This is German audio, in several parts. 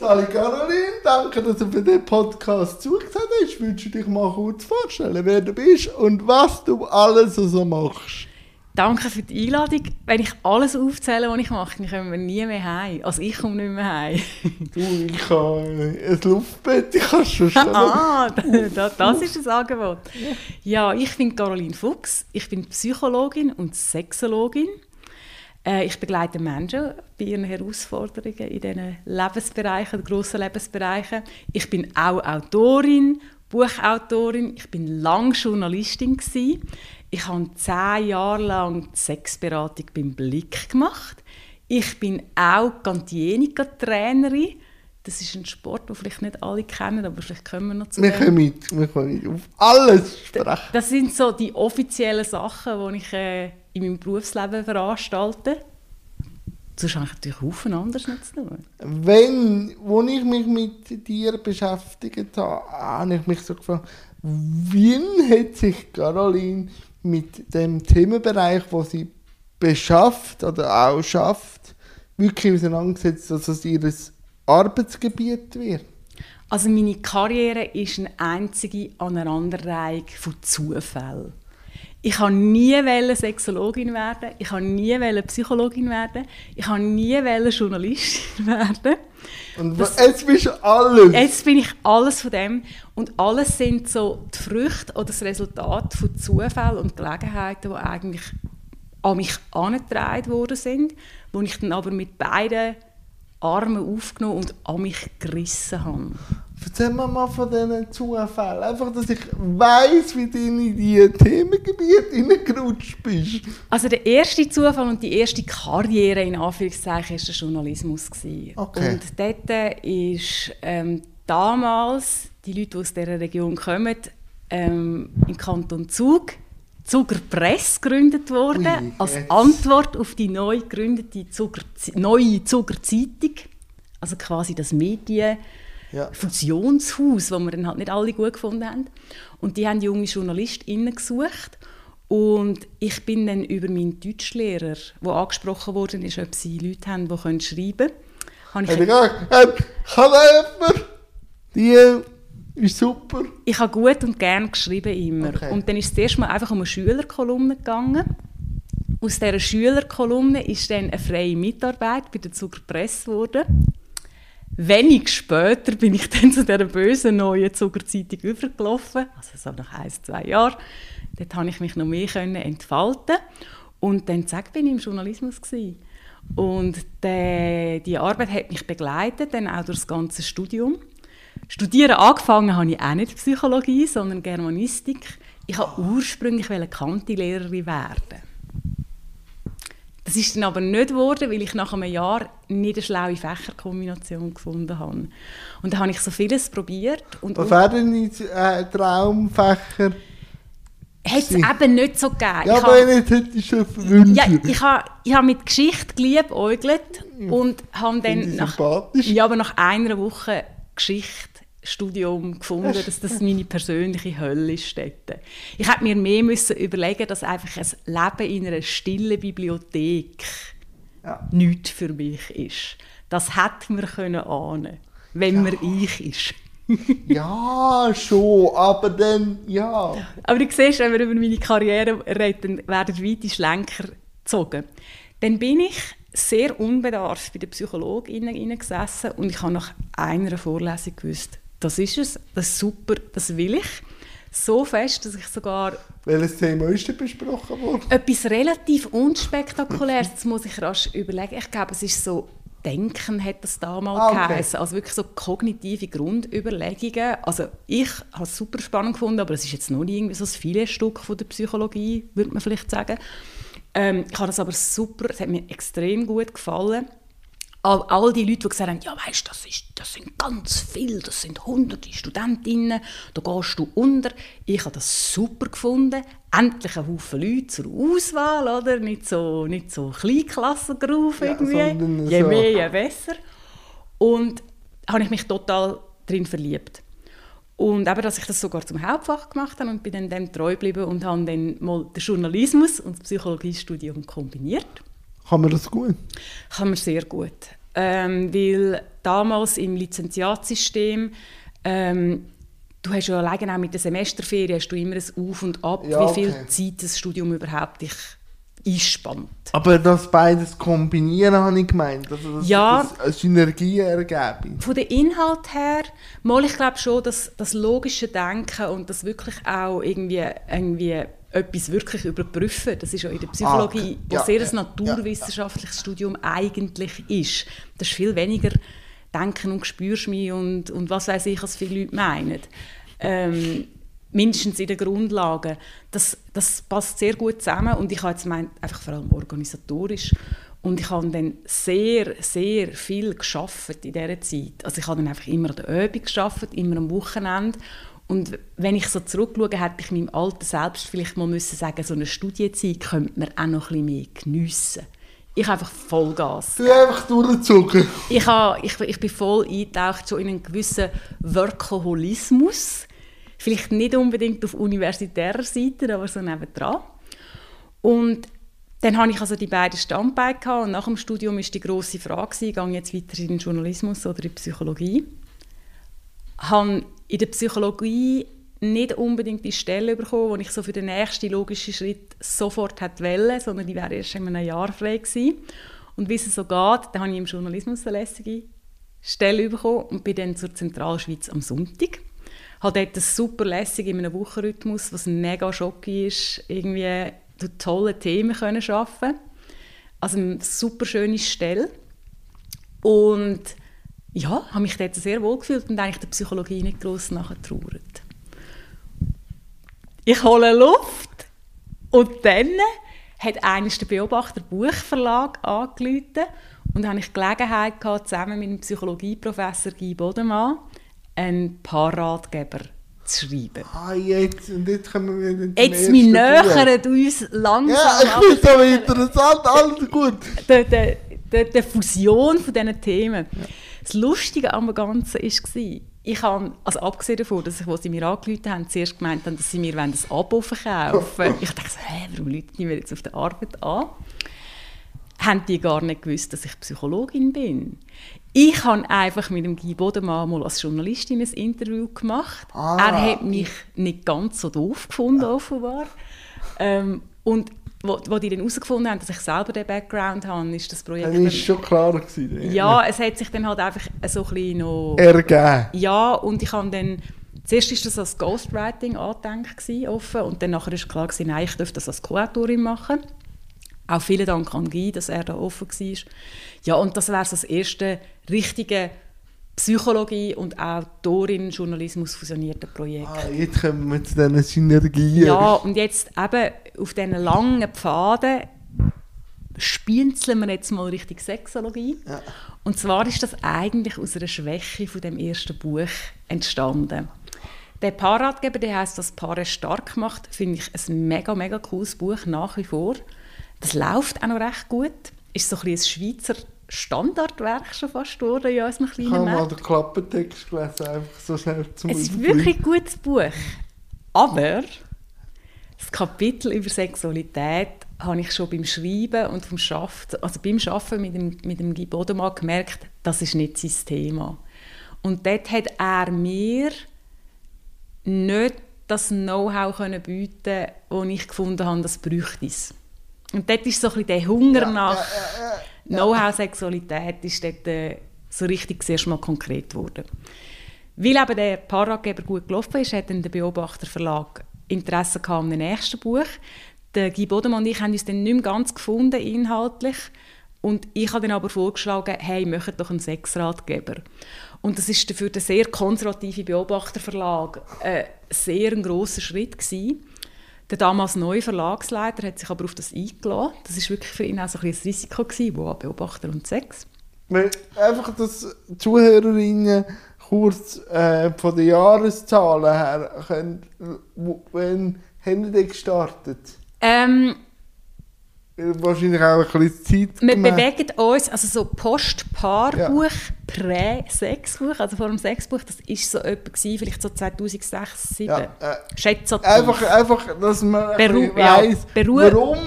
Sali Caroline, danke, dass du für den Podcast zugesagt hast. Würdest du dich mal kurz vorstellen, wer du bist und was du alles so machst? Danke für die Einladung. Wenn ich alles aufzähle, was ich mache, dann kommen wir nie mehr heim. Also ich komme nicht mehr heim. du, ich habe ein Luftbett, ich kann schon schnell. ah, das, das ist das Angebot. Ja, ich bin Caroline Fuchs. Ich bin Psychologin und Sexologin. Äh, ich begleite Menschen bei ihren Herausforderungen in diesen Lebensbereichen, grossen Lebensbereichen. Ich bin auch Autorin, Buchautorin. Ich bin lange Journalistin gewesen. Ich habe zehn Jahre lang die Sexberatung beim Blick gemacht. Ich bin auch Gantienica-Trainerin. Das ist ein Sport, den vielleicht nicht alle kennen, aber vielleicht können wir noch zu Wir können mit, wir können auf alles sprechen. Das sind so die offiziellen Sachen, die ich äh, in meinem Berufsleben veranstalte. Sonst habe ich natürlich Haufen anderes nicht zu tun. Wenn, als ich mich mit dir beschäftigt habe, habe ich mich so gefragt, wie hat sich Caroline mit dem Themenbereich, wo sie beschafft oder auch schafft, wirklich auseinandergesetzt, dass es ihr Arbeitsgebiet wird? Also meine Karriere ist eine einzige Aneinanderreihung von Zufällen. Ich kann nie Sexologin werden, ich kann nie Psychologin werden, ich kann nie Journalistin werden. Und das, jetzt bist du alles. Jetzt bin ich alles von dem. Und alles sind so die Früchte oder das Resultat von Zufällen und Gelegenheiten, die eigentlich an mich angetragen worden sind, wo ich dann aber mit beiden Armen aufgenommen und an mich gerissen habe. Erzähl mir mal von diesen Zufällen. Einfach, dass ich weiss, wie du in diese Themengebiete hineingerutscht bist. Also der erste Zufall und die erste Karriere in Anführungszeichen war der Journalismus. Okay. Und dort ist ähm, damals, die Leute, die aus dieser Region kommen, ähm, im Kanton Zug Zuger Press gegründet worden, als Antwort auf die neu gegründete Zuger, neue Zuger Zeitung. Also quasi das Medien ja. Fusionshaus, das wir dann halt nicht alle gut gefunden haben. Und die haben junge JournalistInnen gesucht. Und ich bin dann über meinen Deutschlehrer, der angesprochen worden ist, ob sie Leute haben, die schreiben können. Ich gesagt, ähm, kann jemand die ist super. Ich habe gut und gern geschrieben immer. Okay. Und dann ist es erst mal einfach um eine Schülerkolumne gegangen. Aus dieser Schülerkolumne ist dann eine freie Mitarbeit bei der Zuger Press geworden. Wenig später bin ich dann zu dieser bösen neuen Zuckerzeitung übergelaufen, also so nach ein, zwei Jahren. Dort konnte ich mich noch mehr entfalten und dann zack, bin ich im Journalismus gewesen. Und die, die Arbeit hat mich begleitet, dann auch durch das ganze Studium. Studieren angefangen habe ich auch nicht Psychologie, sondern Germanistik. Ich wollte ursprünglich Kantilehrerin werden. Das ist dann aber nicht geworden, weil ich nach einem Jahr nicht eine schlaue Fächerkombination gefunden habe. Und dann habe ich so vieles probiert. Und Was wären deine äh, Traumfächer? Hat es eben nicht so gegeben. Ja, ich aber habe, nicht hätte ich schon verwünscht. Ja, ich habe, ich habe mit Geschichte geliebäugelt und habe dann nach, ja, aber nach einer Woche Geschichte Studium gefunden, dass das meine persönliche Hölle ist. Dort. Ich hätte mir mehr müssen überlegen dass einfach ein Leben in einer stillen Bibliothek ja. nichts für mich ist. Das hätte man können ahnen wenn ja. man ich ist. ja, schon, aber dann, ja. Aber du siehst, wenn wir über meine Karriere reden, werden weite Schlenker gezogen. Dann bin ich sehr unbedarft bei den PsychologInnen gesessen und ich habe nach einer Vorlesung gewusst, das ist es, das ist super, das will ich. So fest, dass ich sogar... Welches Thema ist denn besprochen worden? Etwas relativ unspektakuläres, das muss ich rasch überlegen. Ich glaube, es ist so Denken hat das damals ah, okay. geheißen. Also wirklich so kognitive Grundüberlegungen. Also ich habe es super spannend gefunden, aber es ist jetzt noch nicht irgendwie so ein Filetstück von der Psychologie, würde man vielleicht sagen. Ähm, ich habe das aber super, es hat mir extrem gut gefallen all, all die Leute, die gesagt haben, ja weißt, das, ist, das sind ganz viele, das sind hunderte Studentinnen, da gehst du unter. Ich habe das super gefunden. Endlich ein Haufen Leute zur Auswahl, oder? Nicht so, nicht so Kleinklassen-Groove irgendwie. Ja, je so. mehr, je besser. Und habe ich mich total drin verliebt. Und eben, dass ich das sogar zum Hauptfach gemacht habe und bin dann dem treu geblieben und habe dann mal den Journalismus und das Psychologiestudium kombiniert. Kann man das gut? Kann man sehr gut. ähm, weil damals im Lizenziatsystem ähm, du hast ja alleine auch mit der Semesterferien hast du immer ein Auf und Ab, Ja, wie viel okay. Zeit das Studium überhaupt dich einspannt. Aber das beides kombinieren, habe ich gemeint. Also, dass Ja. das eine Synergie ergeben. Von der Inhalt her, mal ich glaube schon, dass das logische Denken und das wirklich auch irgendwie, irgendwie etwas wirklich überprüfen, das ist ja in der Psychologie, Ah, ja, sehr ja, ein naturwissenschaftliches Studium eigentlich ist. Das ist viel weniger Denken und spürst mich und, und was weiß ich, was viele Leute meinen. Ähm, mindestens in den Grundlagen. Das, das passt sehr gut zusammen und ich habe jetzt gemeint, einfach vor allem organisatorisch und ich habe dann sehr, sehr viel geschafft in dieser Zeit. Also ich habe dann einfach immer an der Übung geschafft, immer am Wochenende und wenn ich so zurückschaue, hätte ich meinem alten Selbst vielleicht mal müssen sagen, so eine Studienzeit könnte man auch noch ein bisschen mehr geniessen. Ich habe einfach Vollgas. Du einfach durchgezogen. Ich, habe, ich, ich bin voll eingetaucht schon in einen gewissen Workaholismus. Vielleicht nicht unbedingt auf universitärer Seite, aber so nebendran. Und dann hatte ich also die beiden Standbeine und nach dem Studium ist die grosse Frage gewesen, gehe ich jetzt weiter in den Journalismus oder in die Psychologie. Habe in der Psychologie nicht unbedingt die Stelle bekommen, die ich so für den nächsten logischen Schritt sofort hätte wollen, sondern die wäre erst in einem Jahr frei gewesen. Und wie es so geht, dann habe ich im Journalismus eine lässige Stelle bekommen und bin dann zur Zentralschweiz am Sonntag. Habe dort das super lässig in einem Wochenrhythmus, was mega schocki ist, irgendwie durch tolle Themen können arbeiten Also eine super schöne Stelle. Und ja, habe mich dort sehr wohl gefühlt und eigentlich der Psychologie nicht gross nachgetrauert. Ich hole Luft und dann hat eines der Beobachter Buchverlag angerufen und habe ich Gelegenheit gehabt, zusammen mit dem Psychologieprofessor Guy Bodemann einen Paarratgeber zu schreiben. Ah, jetzt, und jetzt kommen wir zum Jetzt, wir nähern uns langsam Ja, ich finde es aber interessant, alles gut. der, der, der, der Fusion von diesen Themen. Das Lustige am Ganzen war, ich habe, also abgesehen davon, dass ich, als sie mir angerufen haben, zuerst gemeint haben, dass sie mir ein Abo verkaufen. Ich dachte so, hä, warum rufen die mir jetzt auf der Arbeit an? Haben die gar nicht gewusst, dass ich Psychologin bin. Ich habe einfach mit dem Guy Bodemann mal als Journalistin ein Interview gemacht. Ah. er hat mich nicht ganz so doof gefunden, offenbar. Ähm, und wo, wo die dann herausgefunden haben, dass ich selber den Background habe, ist das Projekt... Das war schon klar. Gewesen, ja, es hat sich dann halt einfach so ein bisschen noch... Ergeben. Ja, und ich habe dann... Zuerst war das als Ghostwriting angedenkt, offen, und dann nachher ist klar, gewesen, nein, ich dürfte das als Co-Autorin machen. Auch vielen Dank an Guy, dass er da offen war. Ja, und das wäre das erste richtige Psychologie und Autorin-Journalismus fusionierte Projekt. Ah, jetzt kommen wir zu diesen Synergien. Ja, und jetzt eben auf diesen langen Pfaden spienzeln wir jetzt mal Richtung Sexologie. Ja. Und zwar ist das eigentlich aus einer Schwäche von dem ersten Buch entstanden. Der Paarratgeber, der heißt, was Paare stark macht, finde ich ein mega, mega cooles Buch nach wie vor. Das läuft auch noch recht gut. Ist so ein, ein Schweizer Standardwerk schon fast geworden in unserem Ich kleinen habe mal den Klappentext gelesen, einfach so schnell zum Es ist wirklich ein gutes Buch. Aber das Kapitel über Sexualität habe ich schon beim Schreiben und vom Schaffen, also beim Schaffen mit dem, mit dem Guy Bodemann gemerkt, das ist nicht sein Thema. Und dort hat er mir nicht das Know-how können bieten, das ich gefunden habe, das bräuchte es. Und dort ist so ein bisschen der Hunger nach Know-how Sexualität ist dort äh, so richtig zuerst mal konkret geworden. Weil eben der Paarratgeber gut gelaufen ist, hat dann der Beobachter Verlag Interesse gehabt an dem nächsten Buch. Der Guy Bodemann und ich haben uns dann nicht mehr ganz gefunden, inhaltlich. Und ich habe dann aber vorgeschlagen, hey, macht doch einen Sexratgeber. Und das ist für den sehr konservativen Beobachterverlag äh, sehr ein grosser Schritt gewesen. Der damals neue Verlagsleiter hat sich aber auf das eingeladen. Das ist wirklich für ihn auch so ein ein Risiko gewesen, wow, Beobachter und Sex. Weil Einfach, dass die Zuhörerinnen kurz äh, von den Jahreszahlen her können, wo- wann haben die gestartet? Ähm, Wahrscheinlich auch ein bisschen Zeit Wir gemäß- bewegen uns, also so Post-Paarbuch, Prä-Sexbuch, also vor dem Sexbuch, das war so etwa, gewesen, vielleicht so 2006, 2007. Ja, äh, Schätze Einfach, einfach, dass man Beru- ja, weiss, Beru- warum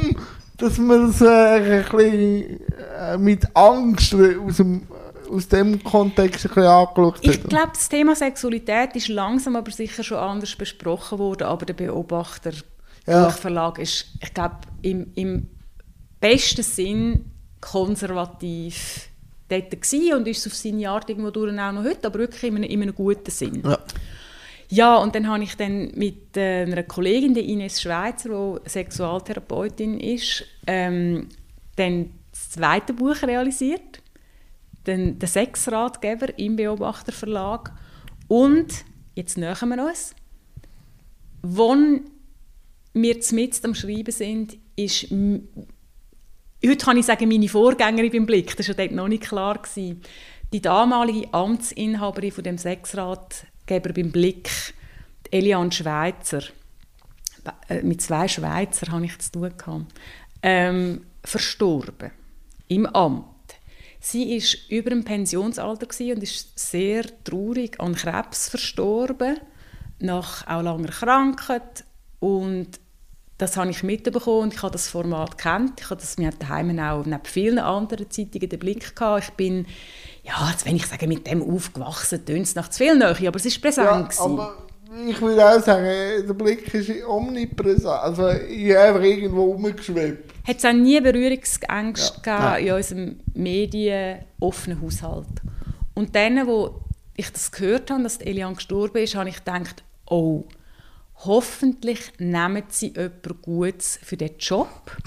dass man es äh, ein bisschen äh, mit Angst aus dem aus dem Kontext ein bisschen angeschaut hat. Ich glaube, das Thema Sexualität ist langsam aber sicher schon anders besprochen worden, aber der Beobachter Ja. Buchverlag ist, ich glaube, im, im besten Sinn konservativ dort gewesen und ist es auf seine Art irgendwo durch auch noch heute, aber wirklich in einem, in einem guten Sinn. Ja. Ja, und dann habe ich dann mit äh, einer Kollegin, der Ines Schweizer, die Sexualtherapeutin ist, ähm, dann das zweite Buch realisiert, den, den Sexratgeber im Beobachterverlag und, jetzt nähern wir uns, wann wir mitten am Schreiben sind, ist, heute kann ich sagen, meine Vorgängerin beim Blick, das war ja dort noch nicht klar. Gewesen. Die damalige Amtsinhaberin von dem Sexratgeber beim Blick, Eliane Schweizer, äh, mit zwei Schweizer habe ich zu tun gehabt, ähm, verstorben im Amt. Sie ist über dem Pensionsalter und ist sehr traurig an Krebs verstorben, nach auch langer Krankheit und das habe ich mitbekommen und ich habe das Format kennt. Ich habe das mir daheim auch neben vielen anderen Zeitungen den Blick gehabt. Ich bin, ja, jetzt wenn ich sage, mit dem aufgewachsen, tönt es nach zu viel Nähe, aber es ist präsent. Ja, gewesen. aber ich würde auch sagen, der Blick ist omnipräsent. Also ich habe einfach irgendwo rumgeschwebt. hat es auch nie Berührungsängste Ja. gegeben in unserem medienoffenen Haushalt. Und dann, wo ich das gehört habe, dass die Eliane gestorben ist, habe ich gedacht, oh, hoffentlich nehmen sie jemanden Gutes für diesen Job.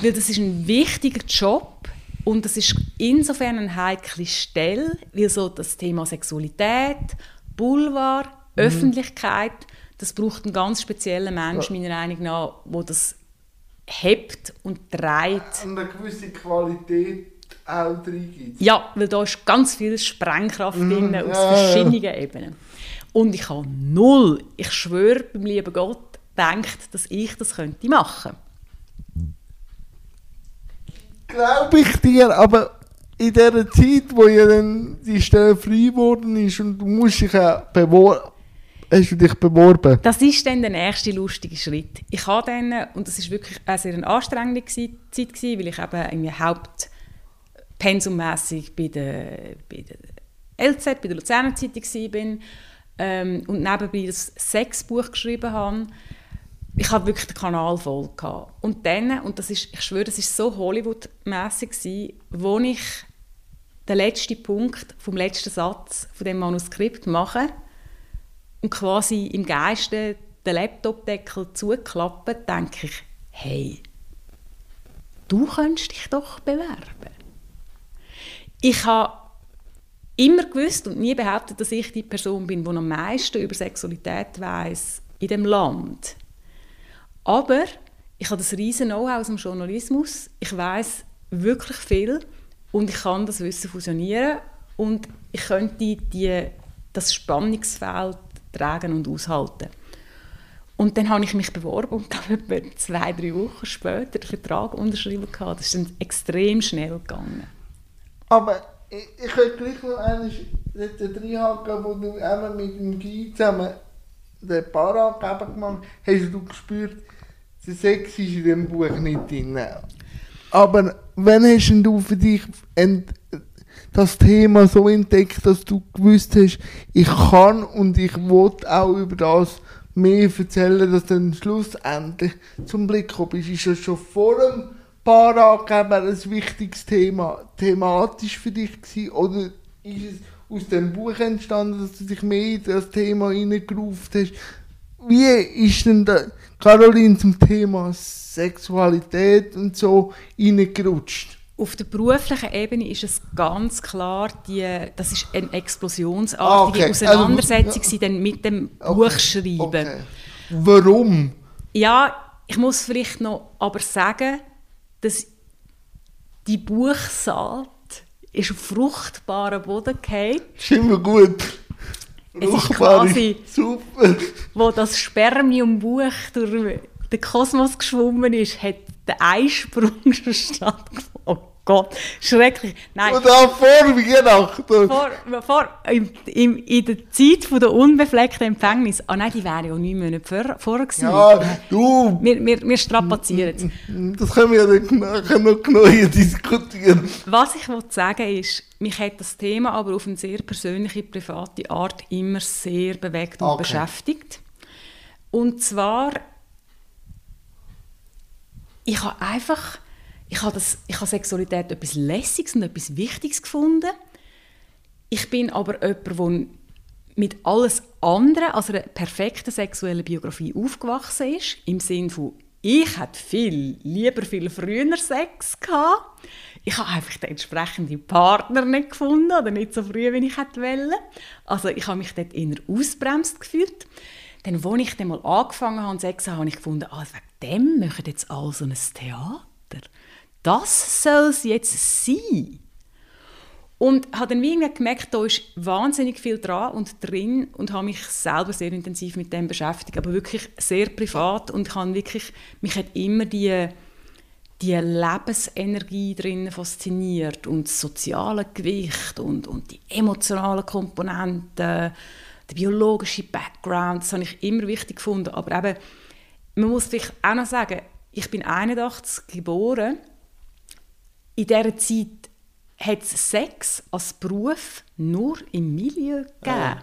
Weil das ist ein wichtiger Job und das ist insofern eine heikle Stelle, weil so das Thema Sexualität, Boulevard, Öffentlichkeit, das braucht einen ganz speziellen Menschen, meiner Meinung nach, wo das hebt und trägt. Und eine gewisse Qualität auch drin gibt. Ja, weil da ist ganz viel Sprengkraft drin, aus ja, ja. verschiedenen Ebenen. Und ich habe null, ich schwöre beim lieben Gott, gedacht, dass ich das könnte machen. Glaube ich dir, aber in dieser Zeit, wo ja dann die Stelle frei geworden ist und du musst dich ja beworben, hast du dich beworben? Das ist dann der nächste lustige Schritt. Ich habe dann, und das ist wirklich eine sehr anstrengende Zeit gewesen, weil ich eben irgendwie hauptpensummässig bei der, bei der LZ, bei der Luzerner Zeitung bin ähm, und nebenbei das Sexbuch geschrieben habe. Ich hatte wirklich den Kanal voll. Gehabt. Und dann, und das ist, ich schwöre, das ist so Hollywood-mässig wo ich den letzten Punkt vom letzten Satz von dem Manuskript mache und quasi im Geiste den Laptopdeckel zuklappen, denke ich, hey, du könntest dich doch bewerben. Ich habe immer gewusst und nie behauptet, dass ich die Person bin, die am meisten über Sexualität weiß in dem Land. Aber ich habe das riesen Know-how aus dem Journalismus. Ich weiß wirklich viel und ich kann das Wissen fusionieren und ich könnte die, das Spannungsfeld tragen und aushalten. Und dann habe ich mich beworben und glaube etwa zwei, drei Wochen später den Vertrag unterschrieben. Das ist dann extrem schnell gegangen. Aber ich, ich könnte gleich noch dort reinhaken, wo du eben mit dem Guy zusammen den Paaranggeber gemacht hast, hast du gespürt, der Sex ist in dem Buch nicht drin. Aber wann hast du für dich das Thema so entdeckt, dass du gewusst hast, ich kann und ich will auch über das mehr erzählen, dass du dann schlussendlich zum Blick kommst. Ist das schon vor dem Paaranggeber ein wichtiges Thema, thematisch für dich gewesen, oder ist es aus dem Buch entstanden, dass du dich mehr in das Thema hineingerufen hast? Wie ist denn da Caroline zum Thema Sexualität und so hineingerutscht? Auf der beruflichen Ebene ist es ganz klar, die, das ist eine Ah, explosionsartige okay. Auseinandersetzung Also, also, dann mit dem Okay, Buchschreiben. okay. Warum? Ja, ich muss vielleicht noch aber sagen, dass die Buchsaat ist auf fruchtbaren Boden gefallen, Ist immer gut. Es ist Fruchtbar quasi- Super. wo das Spermiumbuch durch den Kosmos geschwommen ist, hat der Eisprung schon stattgefunden. Gott, schrecklich. Nein. Und auch vor Weihnachten. Vor, vor, im, im, in der Zeit von der unbefleckten Empfängnis. Ah nein, die wäre ja neun Monate vor, vorher gewesen. Ja, du. Wir, wir, wir strapazieren es. Das können wir ja dann noch genau diskutieren. Was ich wollte sagen ist, mich hat das Thema aber auf eine sehr persönliche, private Art immer sehr bewegt und Okay. beschäftigt. Und zwar, ich habe einfach, ich habe, das, ich habe Sexualität etwas Lässiges und etwas Wichtiges gefunden. Ich bin aber jemand, der mit alles andere als einer perfekten sexuellen Biografie aufgewachsen ist. Im Sinne von, ich hatte viel, lieber viel früher Sex gehabt. Ich habe einfach den entsprechenden Partner nicht gefunden oder nicht so früh, wie ich hätte wollen. Also ich habe mich dort eher ausbremst gefühlt. Dann, als ich dann mal angefangen habe, Sex habe ich gefunden, ah, wegen dem machen jetzt alle so ein Theater. Das soll es jetzt sein. Und habe dann wie irgendwie gemerkt, da ist wahnsinnig viel dran und drin und habe mich selber sehr intensiv mit dem beschäftigt, aber wirklich sehr privat und habe wirklich, mich hat immer die, die Lebensenergie drin fasziniert und das soziale Gewicht und, und die emotionalen Komponenten, der biologische Background, das habe ich immer wichtig gefunden, aber eben, man muss vielleicht auch noch sagen, ich bin 81 geboren, in dieser Zeit hat es Sex als Beruf nur im Milieu gegeben.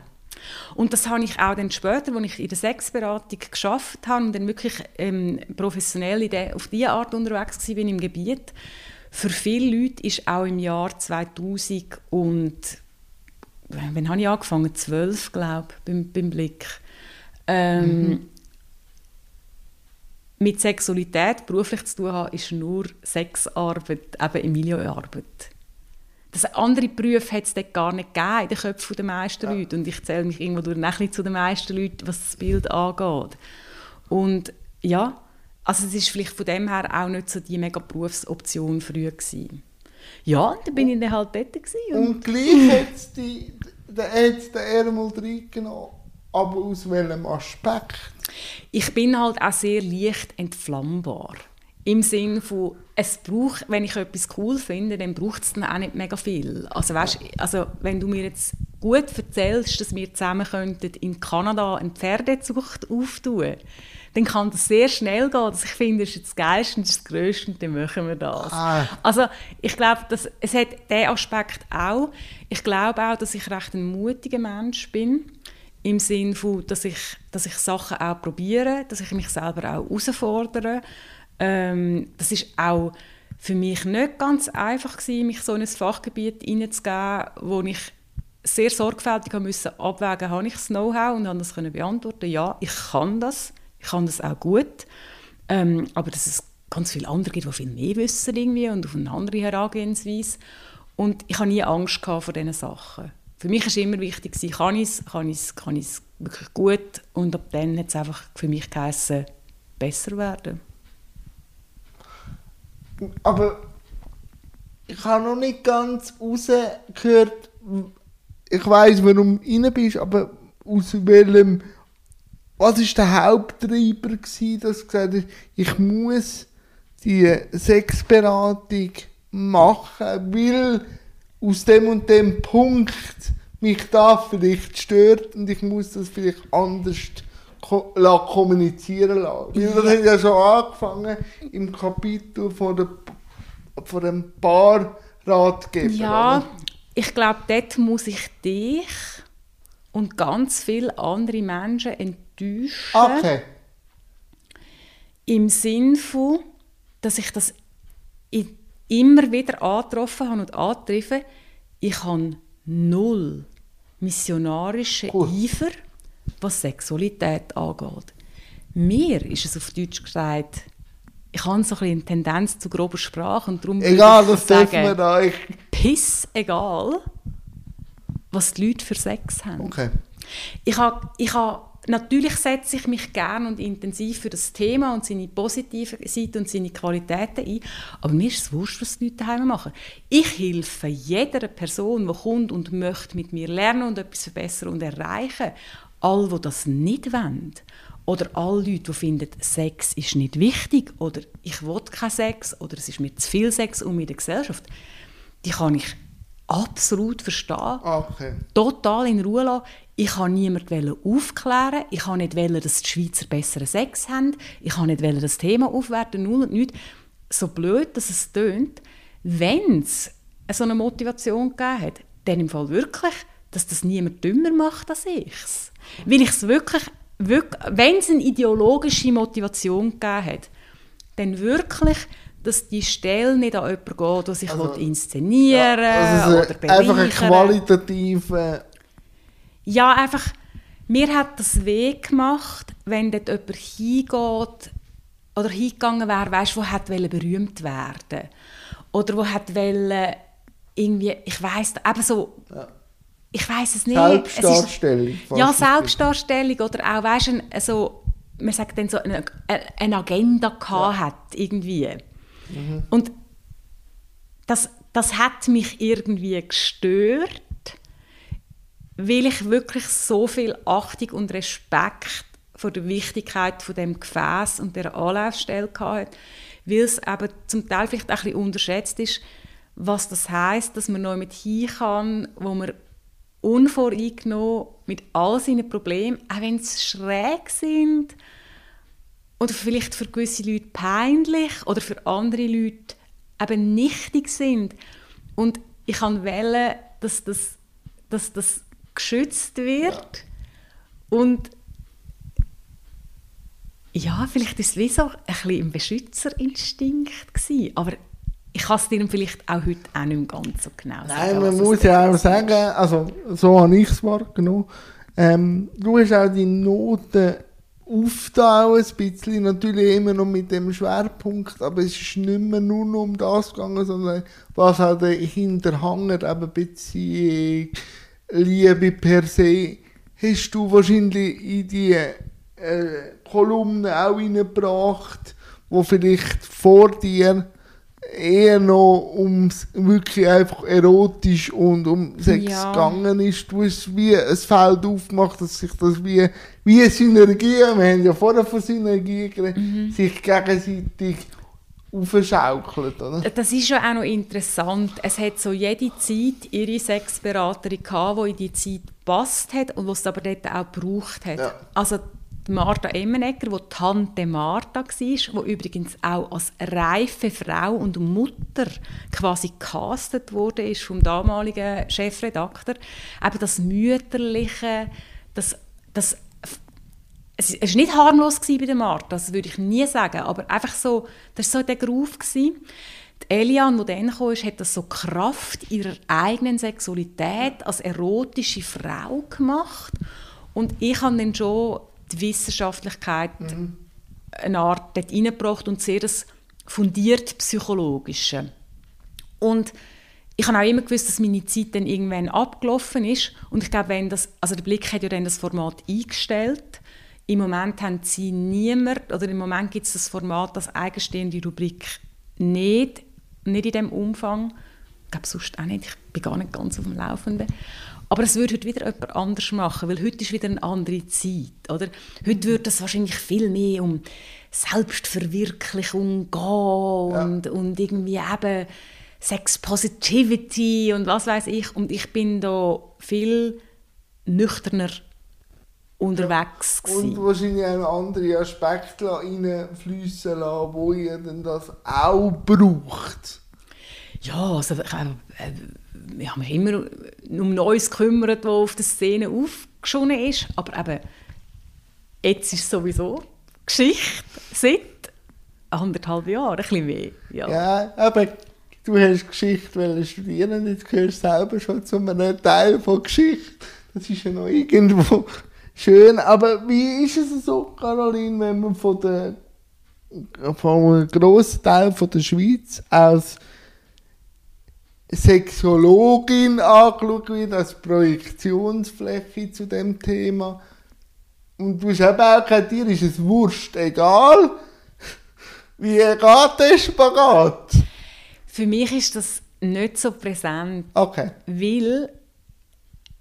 Und das habe ich auch dann später, als ich in der Sexberatung geschafft habe und dann wirklich ähm, professionell in der, auf diese Art unterwegs war im Gebiet. Für viele Leute ist auch im Jahr 2000 und wann habe ich angefangen? 12, glaube ich, beim, beim Blick. Ähm, Mit Sexualität beruflich zu tun haben, ist nur Sexarbeit, eben im Milieuarbeit. Das andere Berufe hat es dort gar nicht gegeben in den Köpfen der meisten Leute. Und ich zähle mich irgendwo durch ein bisschen zu den meisten Leuten, was das Bild angeht. Und ja, also es ist vielleicht von dem her auch nicht so die mega Berufsoption früher gewesen. Ja, und dann bin ich dann halt dort gewesen. Und Und gleich hat es der Ärmel reingenommen. Aber aus welchem Aspekt? ich bin halt auch sehr leicht entflammbar. Im Sinne von, es braucht, wenn ich etwas cool finde, dann braucht es dann auch nicht mega viel. Also, weißt, also wenn du mir jetzt gut erzählst, dass wir zusammen könnten in Kanada eine Pferdezucht auftun dann kann das sehr schnell gehen, dass ich finde, das ist das Geilste und das ist das Größte und dann machen wir das. Ah. Also ich glaube, dass, es hat diesen Aspekt auch. Ich glaube auch, dass ich recht ein mutiger Mensch bin. Im Sinne von, dass ich, dass ich Sachen auch probiere, dass ich mich selber auch herausfordere. Ähm, das ist auch für mich nicht ganz einfach gewesen, mich so in ein Fachgebiet hineinzugeben, wo ich sehr sorgfältig müssen abwägen, habe ich das Know-how und habe das können beantworten. Ja, ich kann das, ich kann das auch gut, ähm, aber dass es ganz viele andere gibt, die viel mehr wissen irgendwie und auf eine andere Herangehensweise. Und ich habe nie Angst vor diesen Sachen. Für mich war immer wichtig, gewesen, kann ich es, kann ich es, kann ich es wirklich gut und ab dann hat es einfach für mich geheißen, besser werden. Aber ich habe noch nicht ganz rausgehört, ich weiß, warum du rein bist, aber aus welchem, was ist der Haupttreiber dass du gesagt hast, ich muss die Sexberatung machen, weil aus dem und dem Punkt mich da vielleicht stört und ich muss das vielleicht anders ko la kommunizieren lassen. Weil das hat ja schon angefangen im Kapitel von, der, von dem Paarratgeber. Ja, oder? ich glaube, dort muss ich dich und ganz viele andere Menschen enttäuschen. Okay. Im Sinn von, dass ich das i- immer wieder angetroffen habe und angetroffen ich habe null missionarischen Gut. Eifer, was Sexualität angeht. Mir ist es auf Deutsch gesagt, ich habe so ein bisschen eine Tendenz zu grober Sprache und darum würde Egal, ich das dürfen wir sagen, da. Ich, piss egal, was die Leute für Sex haben. okay. Ich habe, ich habe, natürlich setze ich mich gern und intensiv für das Thema und seine positive Seite und seine Qualitäten ein, aber mir ist es wurscht, was die Leute daheim machen. Ich helfe jeder Person, die kommt und möchte mit mir lernen und etwas verbessern und erreichen. All, die das nicht wollen Oder alle Leute, die finden, Sex ist nicht wichtig oder ich will keinen Sex oder es ist mir zu viel Sex um in der Gesellschaft, die kann ich absolut verstehen. Okay. Total in Ruhe lassen. Ich kann niemanden aufklären. Ich kann nicht wollen, dass die Schweizer besseren Sex haben. Ich kann nicht wollen, das Thema aufwerten. Null und nichts. So blöd, dass es tönt. Wenn es so eine Motivation gegeben hat, dann im Fall wirklich, dass das niemand dümmer macht als ich Weil ich es wirklich, wirklich wenn es eine ideologische Motivation gegeben hat, dann wirklich dass die Stelle nicht an jemanden geht, der sich also, inszenieren ja, also oder bereichern Einfach ein qualitative... Ja, einfach... Mir hat das weh gemacht, wenn dort jemand hingeht oder hingegangen wäre, weißt, wo hat berühmt werden oder wo hat irgendwie, ich weiß, eben so, ja. ich weiß es nicht. Selbstdarstellung. Ist, ja, Selbstdarstellung oder auch, weißt also, man sagt dann so, eine, eine Agenda ja. hat irgendwie. Mhm. Und das, das hat mich irgendwie gestört, weil ich wirklich so viel Achtung und Respekt vor der Wichtigkeit von dem Gefäß und der Anlaufstelle hatte, weil es eben zum Teil vielleicht auch ein bisschen unterschätzt ist, was das heißt, dass man noch mit hin kann, wo man unvoreingenommen mit all seinen Problemen, auch wenn sie schräg sind oder vielleicht für gewisse Leute peinlich oder für andere Leute eben nichtig sind. Und ich kann wählen, dass das, dass das geschützt wird ja. und ja, vielleicht ist es wie so ein bisschen ein Beschützerinstinkt gewesen, aber ich kann es dir vielleicht auch heute auch nicht ganz so genau sagen. Nein, man muss ja auch sagen, also so habe ich es wahrgenommen, ähm, du hast auch die Noten aufteilen, ein bisschen, natürlich immer noch mit dem Schwerpunkt, aber es ist nicht mehr nur noch um das gegangen, sondern was halt hinterhangert, eben Beziehung, Liebe per se, hast du wahrscheinlich in die äh, Kolumnen auch reingebracht, wo vielleicht vor dir eher noch ums wirklich einfach erotisch und um Sex ja. gegangen ist. Du hast wie ein Feld aufgemacht, dass sich das wie, wie Synergie, wir haben ja vorher von Synergie geredet, mhm. sich gegenseitig aufschaukelt, oder? Das ist ja auch noch interessant. Es hat so jede Zeit ihre Sexberaterin gehabt, die in die Zeit gepasst hat und was es aber dort auch gebraucht hat. Ja. Also Martha Emmenegger, die Tante Martha war, die übrigens auch als reife Frau und Mutter quasi gecastet wurde ist vom damaligen Chefredakteur. Eben das Mütterliche, das, das es war nicht harmlos bei der Martha, das würde ich nie sagen, aber einfach so, das war so der Groove. Die Elian, die dann kam, hat das so Kraft ihrer eigenen Sexualität als erotische Frau gemacht. Und ich habe dann schon die Wissenschaftlichkeit mhm. eine Art dort reingebracht und sehr das fundiert Psychologische. Und ich habe auch immer gewusst, dass meine Zeit dann irgendwann abgelaufen ist. Und ich glaube, wenn das, also der Blick hat ja dann das Format eingestellt. Im Moment haben sie niemand, oder im Moment gibt es das Format, das eigenstehende Rubrik nicht, nicht in dem Umfang. Ich glaube sonst auch nicht, ich bin gar nicht ganz auf dem Laufenden. Aber es würde heute wieder jemand anders machen, weil heute ist wieder eine andere Zeit. Oder? Heute würde es wahrscheinlich viel mehr um Selbstverwirklichung gehen und, ja. und irgendwie eben Sex Positivity und was weiß ich. Und ich bin da viel nüchterner unterwegs ja. Und wahrscheinlich auch andere Aspekte reinfließen lassen, wo ihr denn das auch braucht. Ja, also ich, äh, ich habe mich immer um Neues gekümmert, was auf der Szene aufgeschonen ist. Aber eben, jetzt ist es sowieso Geschichte seit anderthalb Jahren, ein bisschen mehr. Ja, ja aber du hast Geschichte studieren, jetzt gehörst du selber schon zu einem Teil von Geschichte. Das ist ja noch irgendwo schön. Aber wie ist es so, Caroline, wenn man von der von einem grossen Teil von der Schweiz aus Sexologin angeschaut wird, als Projektionsfläche zu dem Thema. Und du hast eben auch gesagt, dir ist es wurscht, egal, wie geht der Spagat? Für mich ist das nicht so präsent. Okay. Weil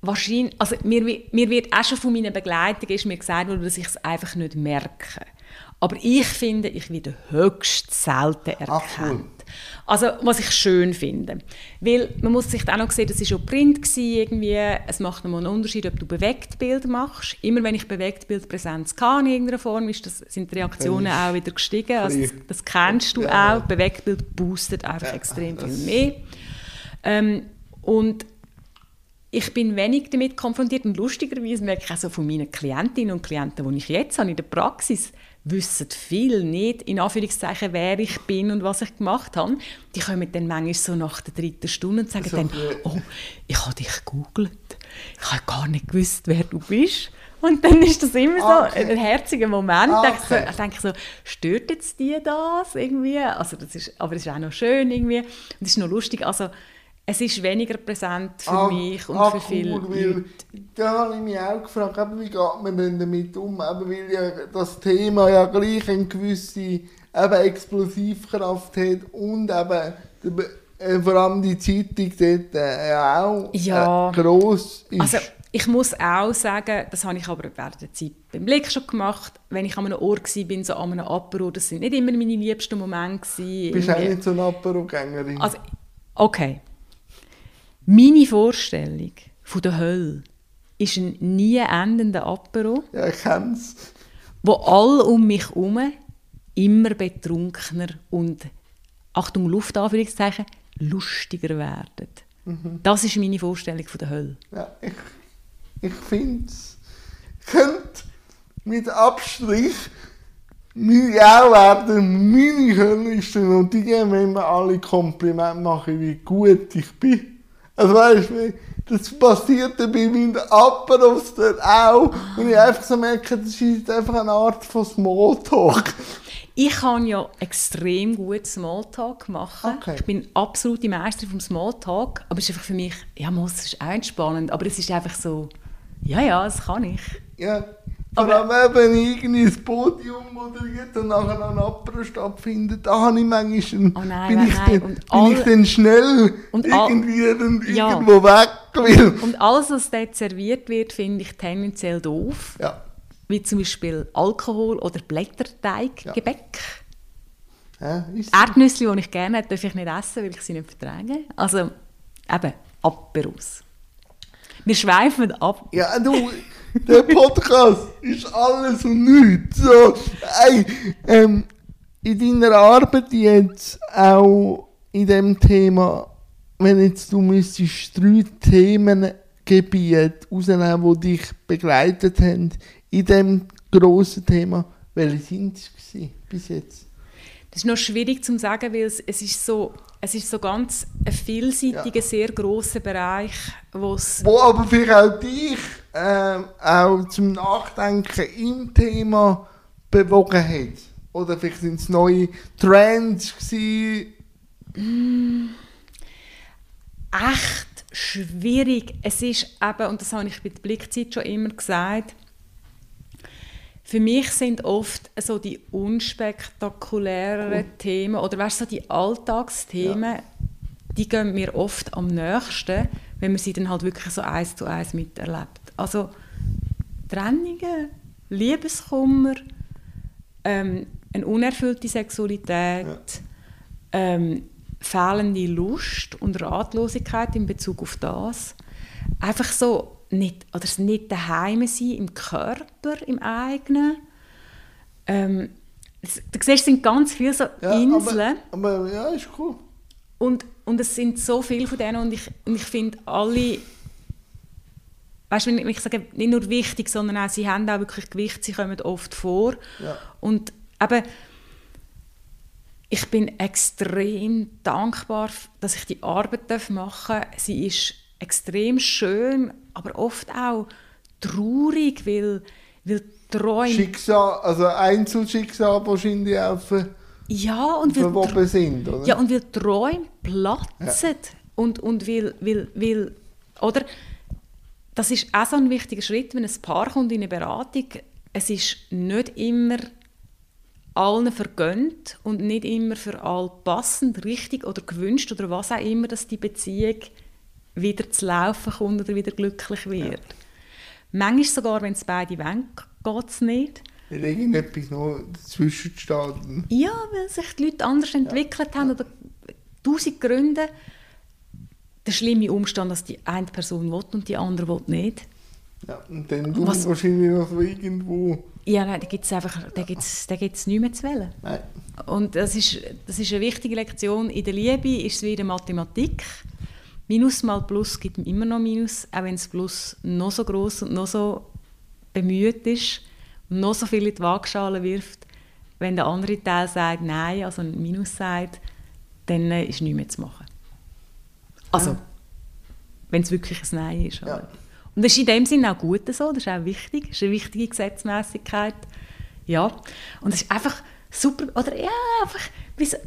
wahrscheinlich, also mir, mir wird auch schon von meinen Begleitungen ist mir gesagt worden, dass ich es einfach nicht merke. Aber ich finde, ich werde höchst selten erkannt. Also, was ich schön finde. Weil man muss sich auch noch sehen, das war schon Print irgendwie. Es macht nochmal einen Unterschied, ob du Bewegtbild machst. Immer wenn ich Bewegtbildpräsenz kann in irgendeiner Form, ist das, sind die Reaktionen auch wieder gestiegen. Also, das, das kennst du ja. auch. Bewegtbild boostet einfach ja, extrem viel mehr. Ähm, und ich bin wenig damit konfrontiert und lustigerweise merke ich auch so von meinen Klientinnen und Klienten, die ich jetzt habe in der Praxis, wissen viel nicht, in Anführungszeichen, wer ich bin und was ich gemacht habe. Die kommen dann manchmal so nach der dritten Stunde und sagen so, dann, oh, ich habe dich gegoogelt. Ich habe gar nicht gewusst, wer du bist. Und dann ist das immer okay. so ein herziger Moment. Okay. Ich, so, ich denke so, stört jetzt die das irgendwie? Also das ist, aber es ist auch noch schön irgendwie. Und es ist noch lustig. Also es ist weniger präsent für ach, mich und ach, für viele cool, Leute. Da habe ich mich auch gefragt, wie geht man denn damit um? Eben, weil ja das Thema ja gleich eine gewisse eben Explosivkraft hat und eben äh, vor allem die Zeitung dort äh, auch ja. äh, gross ist. Also, ich muss auch sagen, das habe ich aber während der Zeit beim Blick schon gemacht, wenn ich an einem Ort war, so an einem Apero, das sind nicht immer meine liebsten Momente. Gewesen, Bist du auch nicht so eine Apero-Gängerin? Also, okay, meine Vorstellung von der Hölle ist ein nie endender Apero. Ja, ich kenn's. Wo alle um mich herum immer betrunkener und, Achtung, Luftanführungszeichen, lustiger werden. Mhm. Das ist meine Vorstellung von der Hölle. Ja, ich, ich finde es. Könnte mit Abstrich auch werden. Meine Hölle ist dann und die, wenn wir alle Komplimente machen, wie gut ich bin. Also weißt du, das passiert bei meinen Aperos dann auch. Und ich einfach so merke, das ist einfach eine Art von Smalltalk. Ich kann ja extrem gut Smalltalk machen. Okay. Ich bin absolute Meisterin vom Smalltalk. Aber es ist einfach für mich, ja, es ist auch entspannend. Aber es ist einfach so, ja, ja, das kann ich. Ja, allem, wenn irgendwie ein Podium moderiert und nachher ein Apero stattfindet, da habe ich manchmal einen, oh nein, bin, ich nein. Dann, bin all, ich dann schnell irgendwie dann ja. irgendwo weg will. Und alles, was dort serviert wird, finde ich tendenziell doof. Ja. Wie zum Beispiel Alkohol oder Blätterteiggebäck. Ja. Erdnüsse, die ich gerne hätte, darf ich nicht essen, weil ich sie nicht vertrage. Also eben, Aperos. Wir schweifen ab. Ja, du... Der Podcast ist alles und nichts. So, ey, ähm, in deiner Arbeit jetzt auch in dem Thema, wenn jetzt du müsstest drei Themengebiete rausnehmen, die dich begleitet haben, in dem grossen Thema, welche sind es bis jetzt? Das ist noch schwierig zu sagen, weil es, es ist so es ist so ganz ein vielseitiger, ja. sehr grosser Bereich, wo's wo aber vielleicht auch dich äh, auch zum Nachdenken im Thema bewogen hat. Oder vielleicht sind es neue Trends gewesen? Mm, echt schwierig. Es ist eben, und das habe ich bei der Blickzeit schon immer gesagt, für mich sind oft so die unspektakulären oh. Themen oder weißt, so die Alltagsthemen, ja. die gehen mir oft am nächsten, wenn man sie dann halt wirklich so eins zu eins miterlebt. Also Trennungen, Liebeskummer, ähm, eine unerfüllte Sexualität, ja. ähm, fehlende Lust und Ratlosigkeit in Bezug auf das. Einfach so nicht, oder das nicht daheim sein im Körper, im eigenen. Ähm, du siehst, es sind ganz viele so ja, Inseln. Aber, aber, ja, ist cool. Und, und es sind so viele von denen und ich, und ich finde alle, weißt du, ich sage nicht nur wichtig, sondern auch, sie haben auch wirklich Gewicht, sie kommen oft vor. Ja. Und eben, ich bin extrem dankbar, dass ich die Arbeit machen darf. Sie ist extrem schön, aber oft auch traurig, weil, weil Träume... Schicksal, also Einzelschicksal wahrscheinlich auch für, ja, und weil, sind, oder? Ja, und weil Träume platzen ja. und, und weil, weil, weil, oder, das ist auch so ein wichtiger Schritt, wenn ein Paar kommt in eine Beratung, es ist nicht immer allen vergönnt und nicht immer für alle passend, richtig oder gewünscht oder was auch immer, dass die Beziehung wieder zu laufen kommt oder wieder glücklich wird. Ja. Manchmal sogar, wenn es beide wollen, geht es nicht. Weil irgendetwas noch dazwischen steht. Ja, weil sich die Leute anders entwickelt ja. haben oder tausend Gründe. Der schlimme Umstand, dass die eine Person will und die andere will nicht. Ja, und dann du Was, wahrscheinlich noch irgendwo... Ja, nein, da gibt es einfach da gibt's, da gibt's nichts mehr zu wählen. Nein. Und das ist, das ist eine wichtige Lektion. In der Liebe ist es wie in der Mathematik. Minus mal Plus gibt immer noch Minus, auch wenn das Plus noch so groß und noch so bemüht ist und noch so viel in die Waagschale wirft. Wenn der andere Teil sagt Nein, also ein Minus sagt, dann äh, ist nichts mehr zu machen. Also, ja. wenn es wirklich ein Nein ist. Ja. Und das ist in dem Sinne auch gut so, das ist auch wichtig, das ist eine wichtige Gesetzmäßigkeit. Ja, und es ist einfach super, oder ja, einfach,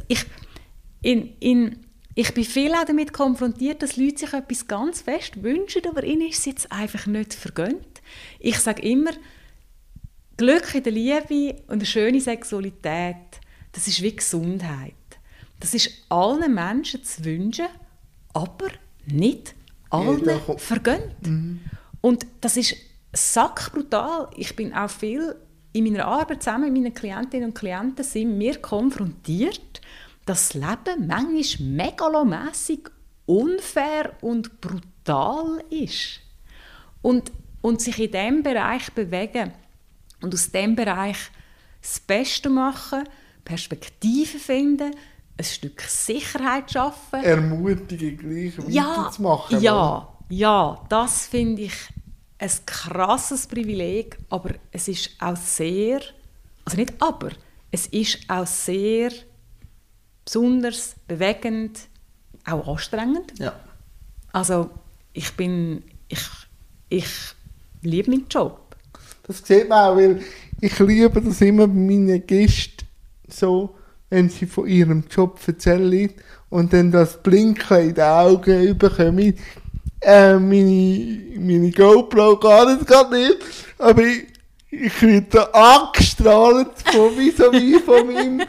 ich, in, in, ich bin viel auch damit konfrontiert, dass Leute sich etwas ganz fest wünschen, aber ihnen ist es jetzt einfach nicht vergönnt. Ich sage immer, Glück in der Liebe und eine schöne Sexualität, das ist wie Gesundheit. Das ist allen Menschen zu wünschen, aber nicht allen vergönnt. Mhm. Und das ist sackbrutal. Ich bin auch viel in meiner Arbeit zusammen mit meinen Klientinnen und Klienten sind wir konfrontiert, das Leben manchmal megalomässig unfair und brutal ist. Und, und sich in diesem Bereich bewegen und aus diesem Bereich das Beste machen, Perspektiven finden, ein Stück Sicherheit schaffen. Ermutigen, gleich weiterzumachen. Ja, ja, das finde ich ein krasses Privileg, aber es ist auch sehr, also nicht aber, es ist auch sehr besonders, bewegend, auch anstrengend. Ja. Also ich bin, ich, ich liebe meinen Job. Das sieht man auch, weil ich liebe das immer bei meinen Gästen so, wenn sie von ihrem Job erzählen und dann das Blinken in den Augen bekommen. Äh, meine, meine GoPro gar nicht, gar nicht, aber ich, ich werde angestrahlt von wie von meinem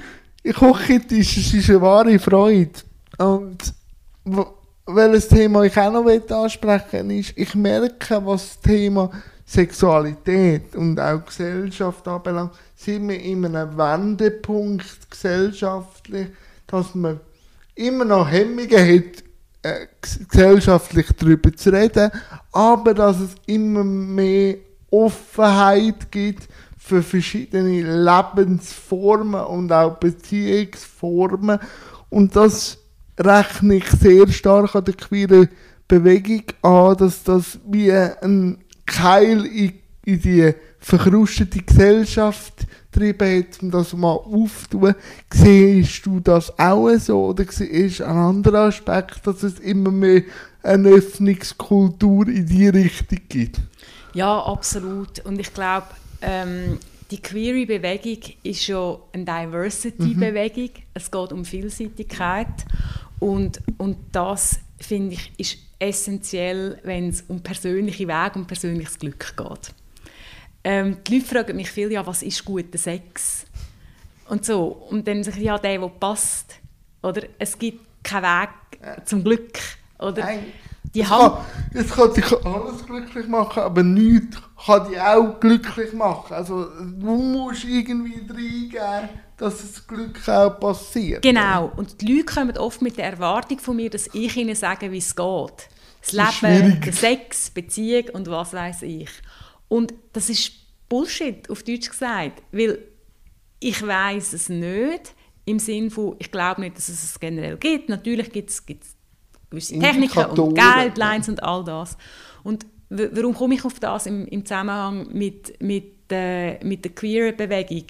Küchentisch. Es ist eine wahre Freude. Und welches Thema ich auch noch ansprechen will, ist, ich merke, was das Thema Sexualität und auch Gesellschaft anbelangt, sind wir in einem Wendepunkt gesellschaftlich, dass man immer noch Hemmungen hat, äh, gesellschaftlich darüber zu reden, aber dass es immer mehr Offenheit gibt für verschiedene Lebensformen und auch Beziehungsformen und das rechne ich sehr stark an der queeren Bewegung an, dass das wie ein Keil in, in die verkrustete Gesellschaft getrieben hat, um das mal aufzutun. Siehst du das auch so oder ist ein anderer Aspekt, dass es immer mehr eine Öffnungskultur in die Richtung gibt? Ja, absolut. Und ich glaube, ähm, die Query-Bewegung ist ja eine Diversity-Bewegung. Mhm. Es geht um Vielseitigkeit. Und, und das, finde ich, ist essentiell, wenn es um persönliche Wege und persönliches Glück geht. Ähm, die Leute fragen mich viel, ja, was ist guter Sex? Und so. Und dann sage ich, ja, der, der passt. Oder es gibt keinen Weg zum Glück. Oder Nein. Die es, kann, es kann dich alles glücklich machen, aber nichts kann dich auch glücklich machen. Also du musst irgendwie reingeben, dass das Glück auch passiert. Genau. Und die Leute kommen oft mit der Erwartung von mir, dass ich ihnen sage, wie es geht. Das Leben, der Sex, Beziehung und was weiß ich. Und das ist Bullshit, auf Deutsch gesagt. Weil ich weiß es nicht, im Sinne von, ich glaube nicht, dass es es generell gibt. Natürlich gibt es gewisse Techniken und Guidelines und all das. Und warum komme ich auf das im, im Zusammenhang mit, mit, äh, mit der Queer-Bewegung?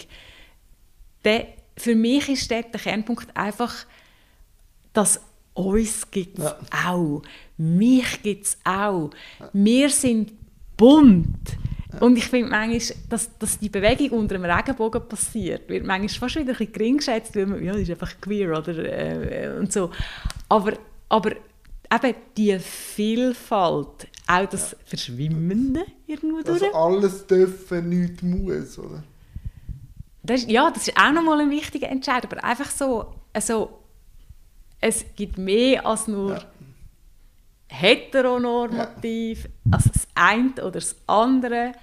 Für mich ist dort der Kernpunkt einfach, dass uns gibt es ja. auch, mich gibt es auch. Wir sind bunt. Und ich finde manchmal, dass, dass die Bewegung unter dem Regenbogen passiert, wird manchmal fast wieder ein bisschen gering geschätzt, weil man, ja, ist einfach queer oder äh, und so. Aber, aber eben die Vielfalt, auch das ja. Verschwimmende irgendwo also durch. alles dürfen, nichts muss, oder? Das ist, ja, das ist auch nochmal ein wichtiger Entscheid, aber einfach so, also, es gibt mehr als nur ja. heteronormativ, also das eine oder das andere.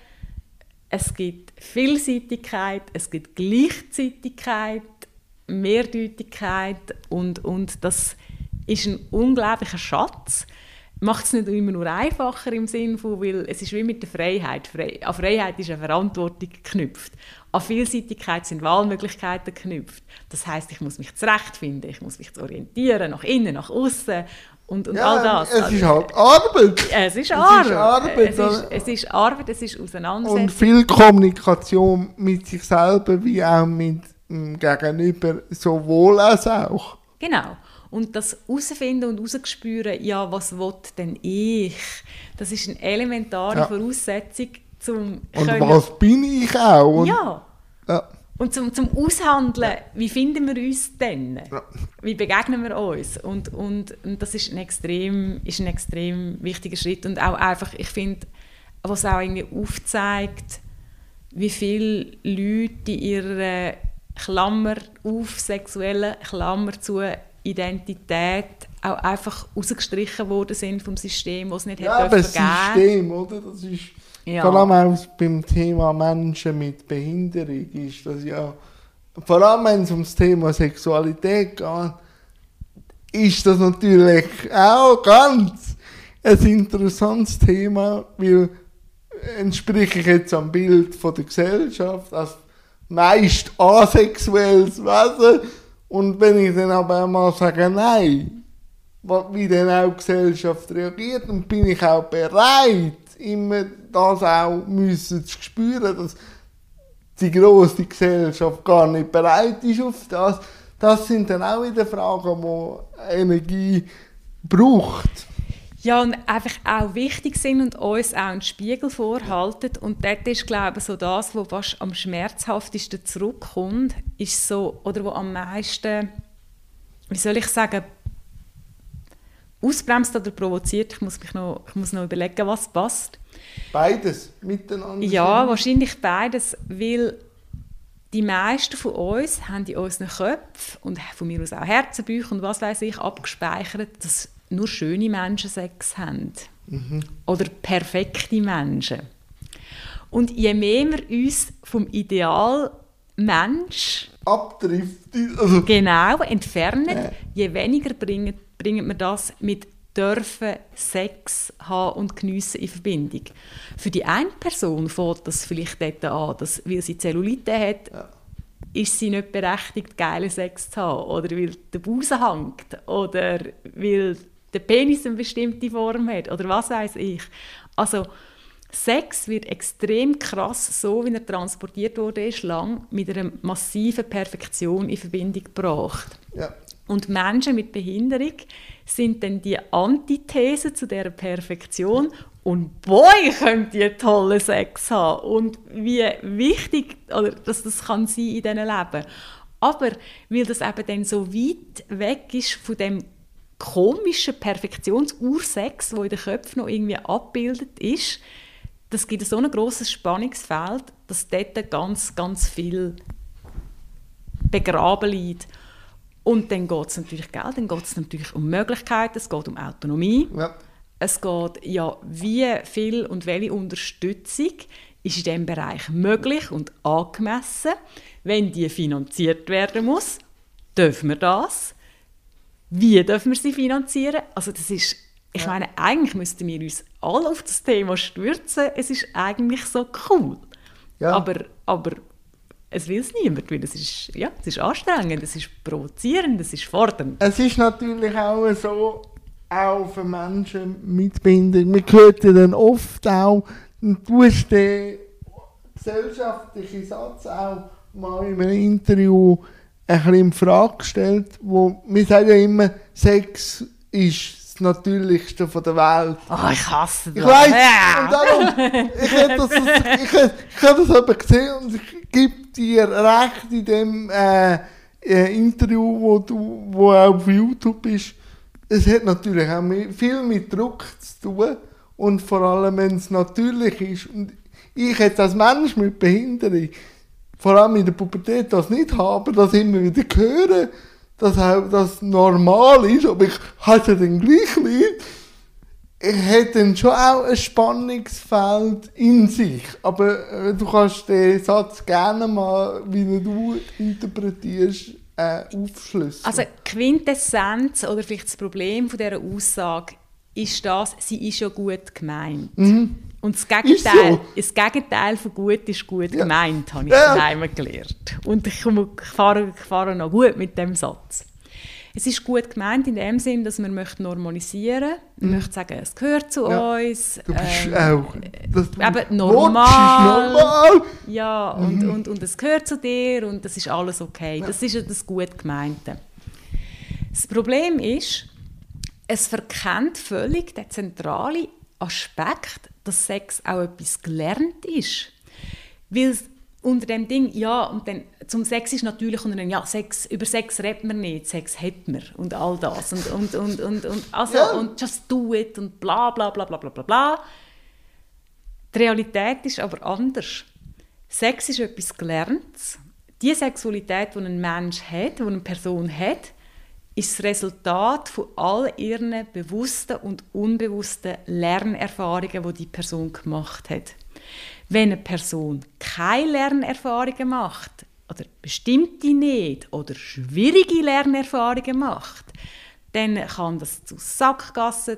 Es gibt Vielseitigkeit, es gibt Gleichzeitigkeit, Mehrdeutigkeit und, und das ist ein unglaublicher Schatz. Macht es nicht immer nur einfacher im Sinne von, weil es ist wie mit der Freiheit. Fre an Freiheit ist eine Verantwortung geknüpft. An Vielseitigkeit sind Wahlmöglichkeiten geknüpft. Das heißt, ich muss mich zurechtfinden, ich muss mich orientieren, nach innen, nach außen und, und Ja, all das. es Also, ist halt Arbeit. es ist es Arbeit. ist Arbeit, es, ist, es ist Arbeit, es ist Auseinandersetzung. Und viel Kommunikation mit sich selber wie auch mit dem Gegenüber, sowohl als auch. Genau. Und das herausfinden und herausspüren, ja, was will denn ich? Das ist eine elementare Ja. Voraussetzung, zum Und können- was bin ich auch? Und, Ja. ja. Und zum, zum Aushandeln, wie finden wir uns denn? Ja. Wie begegnen wir uns? Und, und, und das ist ein, extrem, ist ein extrem wichtiger Schritt. Und auch einfach, ich finde, was auch irgendwie aufzeigt, wie viele Leute in ihrer Klammer auf, sexuellen Klammer zu Identität auch einfach rausgestrichen worden sind vom System, was es nicht Ja, hätte aber das geben. System, oder? Das ist Ja. vor allem auch beim Thema Menschen mit Behinderung ist das ja, vor allem wenn es ums Thema Sexualität geht, ist das natürlich auch ganz ein interessantes Thema, weil entspreche ich jetzt am Bild von der Gesellschaft als meist asexuelles Wesen und wenn ich dann aber mal sage, nein, wie dann auch die Gesellschaft reagiert und bin ich auch bereit, immer das auch müssen zu spüren, dass die große Gesellschaft gar nicht bereit ist auf das. Das sind dann auch wieder Fragen, die Energie braucht. Ja, und einfach auch wichtig sind und uns auch einen Spiegel vorhalten. Und dort ist, glaube ich, so das, was fast am schmerzhaftesten zurückkommt, ist so, oder wo am meisten, wie soll ich sagen, ausbremst oder provoziert. Ich muss, mich noch, ich muss noch überlegen, was passt. Beides miteinander. Ja, wahrscheinlich beides, weil die meisten von uns haben in unseren Köpfen und von mir aus auch Herzenbücher und was weiß ich abgespeichert, dass nur schöne Menschen Sex haben. Oder perfekte Menschen. Und je mehr wir uns vom Ideal Mensch abtrifft. Also, genau entfernen, Ja. je weniger bringen, bringen wir das mit dürfen Sex haben und geniessen in Verbindung. Für die eine Person fällt das vielleicht dort an, dass, weil sie Zellulite hat, Ja. ist sie nicht berechtigt, geile Sex zu haben. Oder weil der Busen hängt. Oder weil der Penis eine bestimmte Form hat. Oder was weiß ich. Also, Sex wird extrem krass, so wie er transportiert wurde, ist lang mit einer massiven Perfektion in Verbindung gebracht. ja. Und Menschen mit Behinderung sind dann die Antithese zu dieser Perfektion. Und boy, können die tollen Sex haben. Und wie wichtig oder, dass das kann sein in diesen Leben. Aber weil das eben dann so weit weg ist von dem komischen Perfektionsursex, wo in den Köpfen noch irgendwie abgebildet ist, das gibt so ein grosses Spannungsfeld, dass dort ganz, ganz viel begraben liegt. Und dann geht es natürlich, gell, dann geht es natürlich um Möglichkeiten, es geht um Autonomie. ja. Es geht ja, wie viel und welche Unterstützung ist in diesem Bereich möglich und angemessen. Wenn die finanziert werden muss, dürfen wir das. Wie dürfen wir sie finanzieren? Also das ist, ich meine, eigentlich müssten wir uns alle auf das Thema stürzen. Es ist eigentlich so cool. Ja. Aber, aber es will es niemand, weil es ist, ja, es ist anstrengend, es ist provozierend, es ist fordernd. Es ist natürlich auch so, auch für Menschen mit Behinderung. Man hört ja dann oft auch, du hast den gesellschaftlichen Satz auch mal in einem Interview ein bisschen in Frage gestellt, wo wir sagen ja immer, Sex ist das Natürlichste von der Welt. Oh, ich hasse das. Ich weiß, Ja. und darum, ich habe das, ich, ich habe das aber gesehen und ich gebe dir recht in dem äh, äh, Interview, wo du, wo auch auf YouTube ist. Es hat natürlich auch viel mit Druck zu tun und vor allem, wenn es natürlich ist. Und ich jetzt als Mensch mit Behinderung, vor allem in der Pubertät, das nicht habe, das immer wieder hören, dass auch das normal ist, aber ich habe es ja dann gleich nicht hat dann schon auch ein Spannungsfeld in sich. Aber äh, du kannst den Satz gerne mal, wie du interpretierst, äh, aufschlüsseln. Also Quintessenz oder vielleicht das Problem von dieser Aussage ist das, sie ist ja gut gemeint. Mhm. Und das Gegenteil, so. das Gegenteil von gut ist gut ja. gemeint, habe ich ja. daheim gelernt. Und ich, ich, fahre, ich fahre noch gut mit dem Satz. Es ist gut gemeint in dem Sinn, dass man möchte normalisieren möchte. Man mhm. möchte sagen, es gehört zu ja. uns. Du bist ähm, auch das du eben normal. normal. Ja, und, mhm. und, und es gehört zu dir und das ist alles okay. Das ist ja das gut Gemeinte. Das Problem ist, es verkennt völlig den zentralen Aspekt, dass Sex auch etwas gelernt ist. Weil unter dem Ding, ja, und dann zum Sex ist natürlich unter dem, ja, Sex, über Sex redet man nicht, Sex hat man und all das und, und, und, und, und, also, ja. und just do it und bla bla bla bla bla bla bla. Die Realität ist aber anders. Sex ist etwas Gelerntes. Die Sexualität, die ein Mensch hat, die eine Person hat, ist das Resultat von all ihren bewussten und unbewussten Lernerfahrungen, die die Person gemacht hat. Wenn eine Person keine Lernerfahrungen macht, oder bestimmte nicht, oder schwierige Lernerfahrungen macht, dann kann das zu Sackgassen,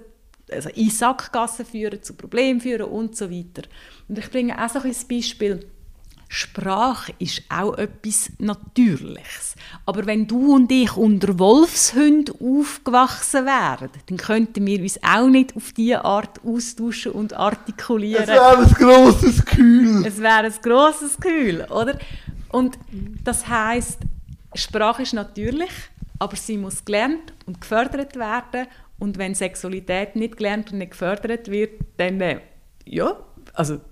also in Sackgassen führen, zu Problemen führen und so weiter. Und ich bringe auch so ein Beispiel. Sprache ist auch etwas Natürliches. Aber wenn du und ich unter Wolfshunden aufgewachsen wären, dann könnten wir uns auch nicht auf diese Art austauschen und artikulieren. Es wäre ein grosses Kühl. Es wäre ein grosses Kühl, oder? Und das heißt, Sprache ist natürlich, aber sie muss gelernt und gefördert werden. Und wenn Sexualität nicht gelernt und nicht gefördert wird, dann, äh, ja, also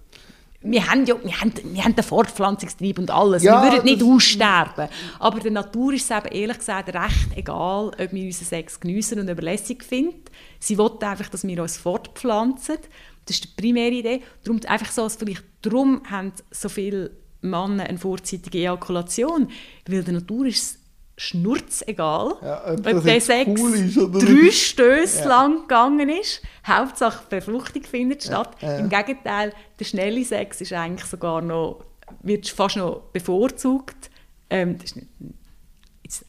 wir haben ja wir haben, wir haben den Fortpflanzungstrieb und alles. Ja, wir würden nicht aussterben. Aber der Natur ist es eben ehrlich gesagt recht egal, ob wir unseren Sex geniessen und überlässig finden. Sie will einfach, dass wir uns fortpflanzen. Das ist die primäre Idee. Darum einfach so, vielleicht darum haben so viele Männer eine vorzeitige Ejakulation, weil der Natur ist es schnurzegal, ja, ob, ob der Sex cool drei Stöße ja. lang gegangen ist. Hauptsache Befruchtung findet statt. Ja, Im Gegenteil, der schnelle Sex ist eigentlich sogar noch, wird fast noch bevorzugt. Ähm, das ist nicht,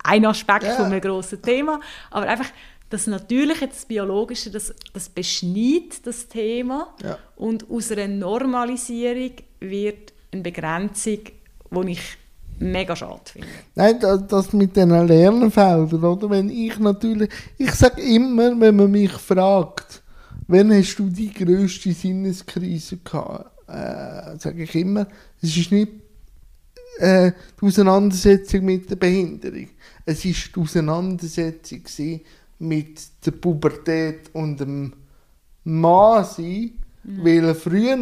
ein Aspekt von einem grossen Thema, aber einfach das Natürliche, das Biologische, das, das beschneidet das Thema und aus einer Normalisierung wird eine Begrenzung, die ich mega schade finde. Nein, das, das mit den Lernfeldern, oder? Wenn ich natürlich, ich sage immer, wenn man mich fragt, wann hast du die grösste Sinneskrise gehabt, äh, sage ich immer, es ist nicht äh, die Auseinandersetzung mit der Behinderung, es ist die Auseinandersetzung mit der Pubertät und dem Mann sein, mhm. weil früher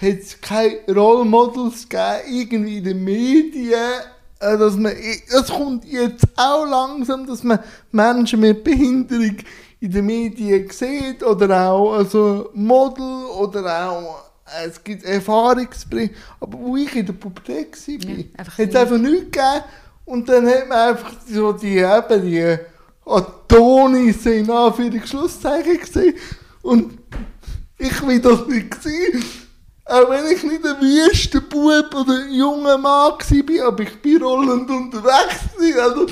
hat es keine Rollmodels gegeben, irgendwie in den Medien. Äh, dass man, das kommt jetzt auch langsam, dass man Menschen mit Behinderung in den Medien sieht oder auch also Model oder auch es gibt Erfahrungsberichte. Aber wo ich in der Pubertät war, ja, hat es einfach nichts gegeben. Und dann hat man einfach so die, eben die Adonis in Anführungszeichen gesehen. Und ich will das nicht sehen. Auch wenn ich nicht ein wüster Bub oder ein junger Mann war, aber ich bin rollend unterwegs. Also,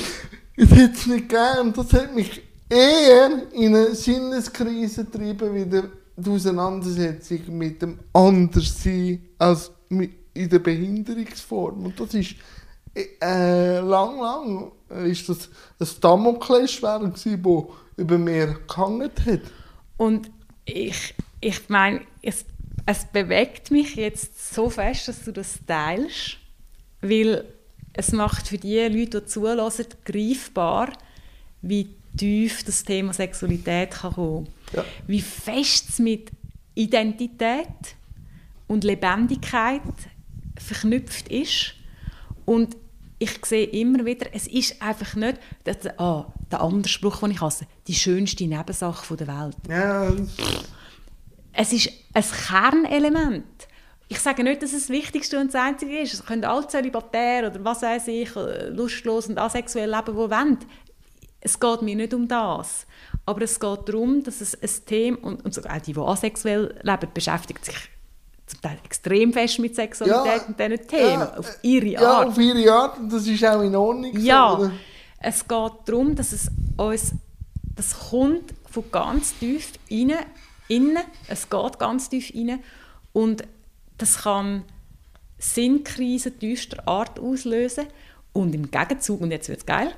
es hätte es nicht gegeben. Das hat mich eher in eine Sinneskrise getrieben, wie die Auseinandersetzung mit dem Anderssein als in der Behinderungsform. Und das ist äh, lang, lang ist das ein Damoklesschwert, das über mir gehangen hat. Und ich, ich meine, es bewegt mich jetzt so fest, dass du das teilst, weil es macht für die Leute, die zulassen, greifbar, wie tief das Thema Sexualität kann kommen ja. Wie fest es mit Identität und Lebendigkeit verknüpft ist. Und ich sehe immer wieder, es ist einfach nicht das, ah, der andere Spruch, den ich hasse, die schönste Nebensache der Welt. Ja. Es ist ein Kernelement. Ich sage nicht, dass es das Wichtigste und das Einzige ist. Es können alle zölibatär oder was weiß ich, lustlos und asexuell leben, wo wollen. Es geht mir nicht um das. Aber es geht darum, dass es ein Thema, und, und sogar auch die, die asexuell leben, beschäftigt sich zum Teil extrem fest mit Sexualität Ja, und diesen Themen, ja, auf ihre Ja, Art. auf ihre Art. Und das ist auch in Ordnung. so, Ja, oder? es geht darum, dass es uns, das kommt von ganz tief rein, innen, es geht ganz tief rein und das kann Sinnkrisen tiefster Art auslösen und im Gegenzug, und jetzt wird es geil,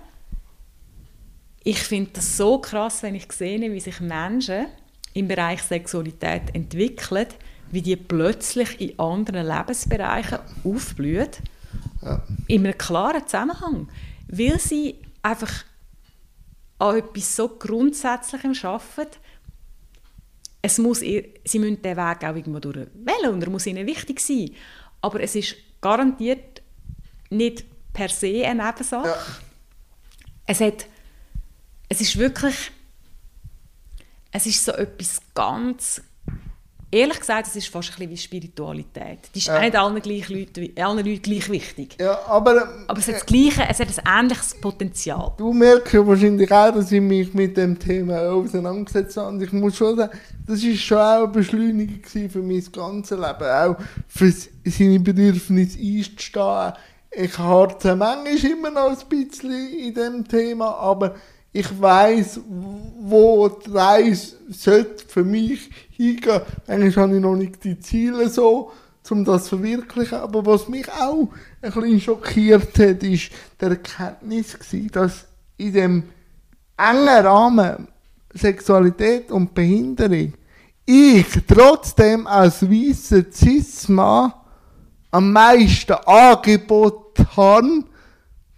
ich finde das so krass, wenn ich sehe, wie sich Menschen im Bereich Sexualität entwickeln, wie die plötzlich in anderen Lebensbereichen aufblühen Ja. in einem klaren Zusammenhang, weil sie einfach an etwas so Grundsätzlichem arbeiten. Es muss ihr, sie müssen den Weg auch irgendwo durch wählen und er muss ihnen wichtig sein. Aber es ist garantiert nicht per se eine Nebensache. Ja. Es, hat, es ist wirklich es ist so etwas ganz ehrlich gesagt, es ist fast ein bisschen wie Spiritualität. Die ist Ja. nicht allen, gleich Leuten, allen Leuten gleich wichtig. Ja, aber, Aber es hat das Gleiche, es hat ein ähnliches Potenzial. du merkst ja wahrscheinlich auch, dass ich mich mit dem Thema auseinandergesetzt habe. Und ich muss schon sagen, das war schon auch eine Beschleunigung für mein ganzes Leben. Auch für seine Bedürfnisse einzustehen. Ich harze manchmal immer noch ein bisschen in dem Thema, aber ich weiß, wo die Reise für mich hingehen. Eigentlich habe ich noch nicht die Ziele so, um das zu verwirklichen. Aber was mich auch ein bisschen schockiert hat, ist die Erkenntnis dass in dem engen Rahmen Sexualität und Behinderung ich trotzdem als weißer Cis-Mann am meisten Angebot habe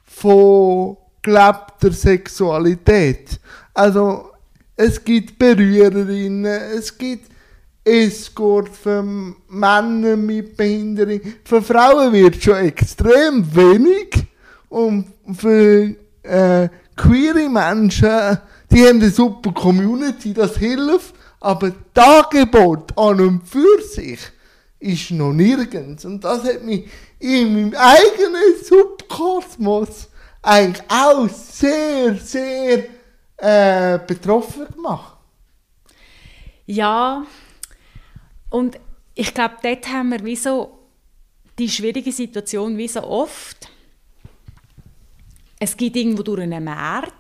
von gelebter Sexualität. Also es gibt Berührerinnen, es gibt Escort für Männer mit Behinderung. Für Frauen wird schon extrem wenig und für äh, queere Menschen, die haben eine super Community, das hilft, aber das Angebot an und für sich ist noch nirgends. Und das hat mich in meinem eigenen Subkosmos eigentlich auch sehr, sehr äh, betroffen gemacht. Ja, und ich glaube, dort haben wir wie so die schwierige Situation, wie so oft. Es gibt irgendwo durch einen Markt,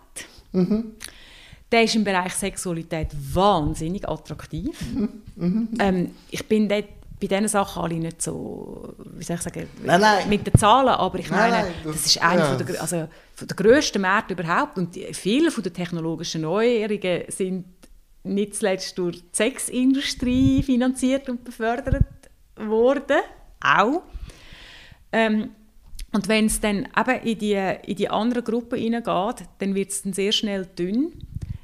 der ist im Bereich Sexualität wahnsinnig attraktiv. Ähm, ich bin dort bei diesen Sachen alle nicht so, wie soll ich sagen, Nein, nein. mit den Zahlen, aber ich Nein, meine, das- das, ist einer ja. von der, also von der grössten Märkte überhaupt und die, viele von den technologischen Neuerungen sind nicht zuletzt durch die Sexindustrie finanziert und befördert worden, auch. Ähm, und wenn es dann eben in die, in die anderen Gruppen hineingeht, dann wird es dann sehr schnell dünn,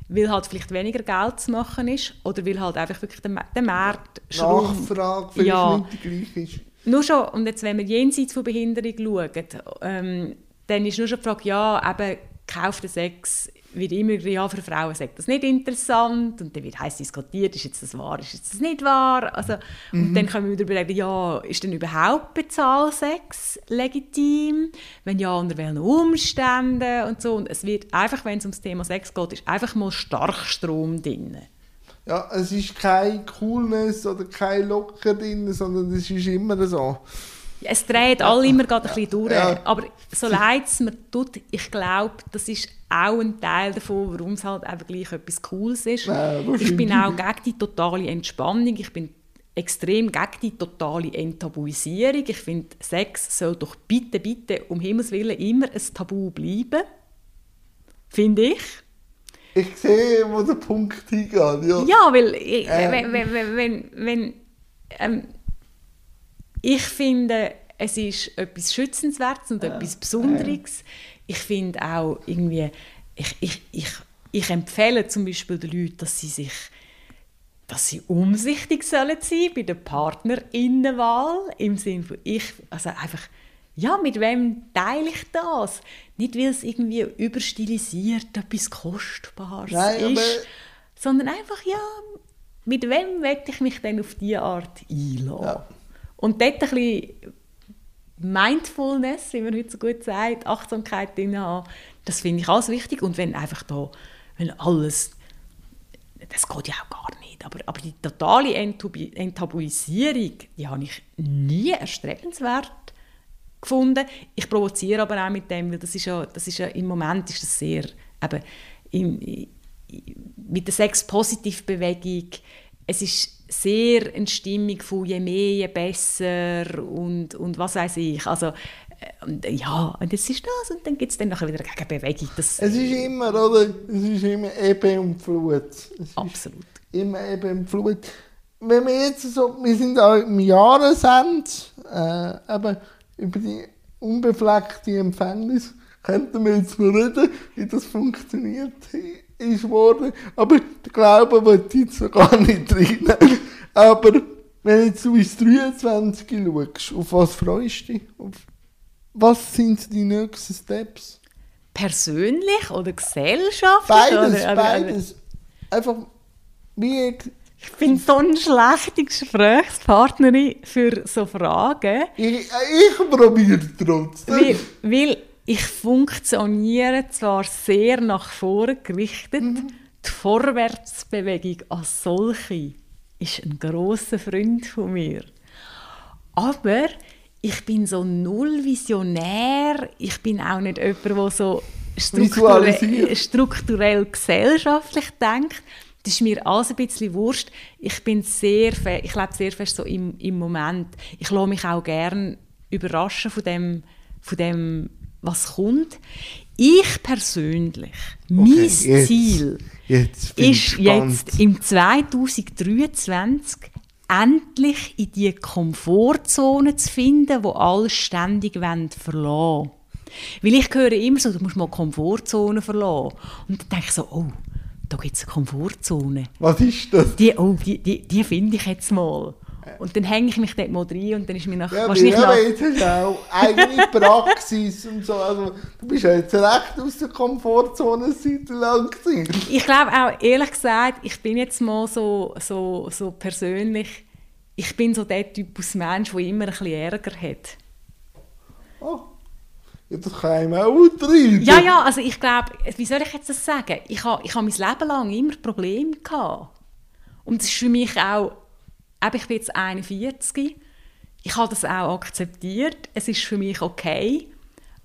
weil halt vielleicht weniger Geld zu machen ist oder weil halt einfach wirklich der, der Markt schrumpft. Nachfrage vielleicht Ja. nicht gleiche ist. Nur schon, und jetzt, wenn wir jenseits von Behinderung schauen, ähm, dann ist nur schon die Frage, ja, eben, gekaufter Sex wird immer, ja, für Frauen sagt das nicht interessant und dann wird heiß diskutiert, ist jetzt das wahr, ist jetzt das nicht wahr, also, und dann können wir wieder überlegen, ja, ist denn überhaupt Bezahlsex legitim, wenn ja, unter welchen Umständen und so, und es wird einfach, wenn es ums Thema Sex geht, ist einfach mal Starkstrom drin. Ja, es ist kein Coolness oder kein Locker drin, sondern es ist immer so. Es dreht alle immer gerade ein bisschen durch. Ja. Aber so leid es mir tut, ich glaube, das ist auch ein Teil davon, warum es halt einfach gleich etwas Cooles ist. Ja, ich bin auch gegen die totale Entspannung. Ich bin extrem gegen die totale Enttabuisierung. Ich finde, Sex soll doch bitte, bitte, um Himmels Willen, immer ein Tabu bleiben. Finde ich. Ich sehe, wo der Punkt hingeht. Ja. Ja, weil ich, Ähm. wenn, wenn, wenn, wenn, wenn ähm, ich finde, es ist etwas Schützenswertes und etwas Besonderes. Ich finde auch irgendwie, ich, ich, ich, ich empfehle zum Beispiel den Leuten, dass sie sich dass sie umsichtig sollen sein bei der Partnerinnenwahl im Sinne von ich also einfach ja mit wem teile ich das nicht weil es irgendwie überstilisiert etwas kostbares Nein, ist sondern einfach ja mit wem werde ich mich denn auf diese Art einladen Ja. Und dort ein bisschen Mindfulness, wie man heute so gut sagt, Achtsamkeit drin haben, das finde ich alles wichtig. Und wenn einfach da, wenn alles das geht ja auch gar nicht. Aber, aber die totale Enttabu Enttabuisierung, die habe ich nie erstrebenswert gefunden. Ich provoziere aber auch mit dem, weil das ist ja, das ist ja im Moment ist das sehr, eben, im, mit der Sex-Positiv-Bewegung, es ist sehr eine Stimmung von je mehr, je besser und, und was weiß ich. Also, und, ja, und das ist das und dann gibt es dann nachher wieder eine Gegenbewegung. Das, es ist immer, oder? Es ist immer Ebbe und Flut. absolut. Immer Ebbe und Flut. Wenn wir jetzt so, wir sind auch im Jahresende, äh, eben über die unbefleckte Empfängnis, könnten wir jetzt mal reden, wie das funktioniert ist worden. Aber der Glaube wird jetzt noch gar nicht rein. Aber wenn jetzt du ins 23 schaust, auf was freust du dich? Auf was sind die nächsten Steps? Persönlich oder gesellschaftlich? Beides, oder, beides. Einfach, wie... Ich bin so eine schlechte Gesprächspartnerin für so Fragen. Ich, ich probiere trotzdem. Weil, weil ich funktioniere zwar sehr nach vorne gerichtet, mhm. die Vorwärtsbewegung als solche ist ein großer Freund von mir. Aber ich bin so null visionär. Ich bin auch nicht jemand, der so strukturell, strukturell gesellschaftlich denkt. Das ist mir alles ein bisschen wurscht. Ich bin sehr, ich lebe sehr fest so im, im Moment. Ich lasse mich auch gerne überraschen von dem, von dem, was kommt. Ich persönlich, okay, mein jetzt, Ziel jetzt ist jetzt im 2023 endlich in die Komfortzone zu finden, wo alle ständig verlassen wollen. Weil ich höre immer so, du musst mal Komfortzone verlassen. Und dann denke ich so, oh, da gibt es eine Komfortzone. Was ist das? Die, oh, die, die, die finde ich jetzt mal. Und dann hänge ich mich dort mal rein und dann ist mir nach... Ja, wahrscheinlich ja, nach jetzt hast du auch eigene Praxis und so. Also, du bist ja jetzt recht aus der Komfortzone seit lang gewesen. Ich glaube auch, ehrlich gesagt, ich bin jetzt mal so, so, so persönlich, ich bin so der Typus Mensch, der immer ein bisschen Ärger hat. Oh. Ja, das kann einem auch treiben. Ja, ja, also ich glaube, wie soll ich jetzt das sagen? Ich habe ich ha mein Leben lang immer Probleme gehabt. Und das ist für mich auch eben, ich bin jetzt 41, ich habe das auch akzeptiert, es ist für mich okay,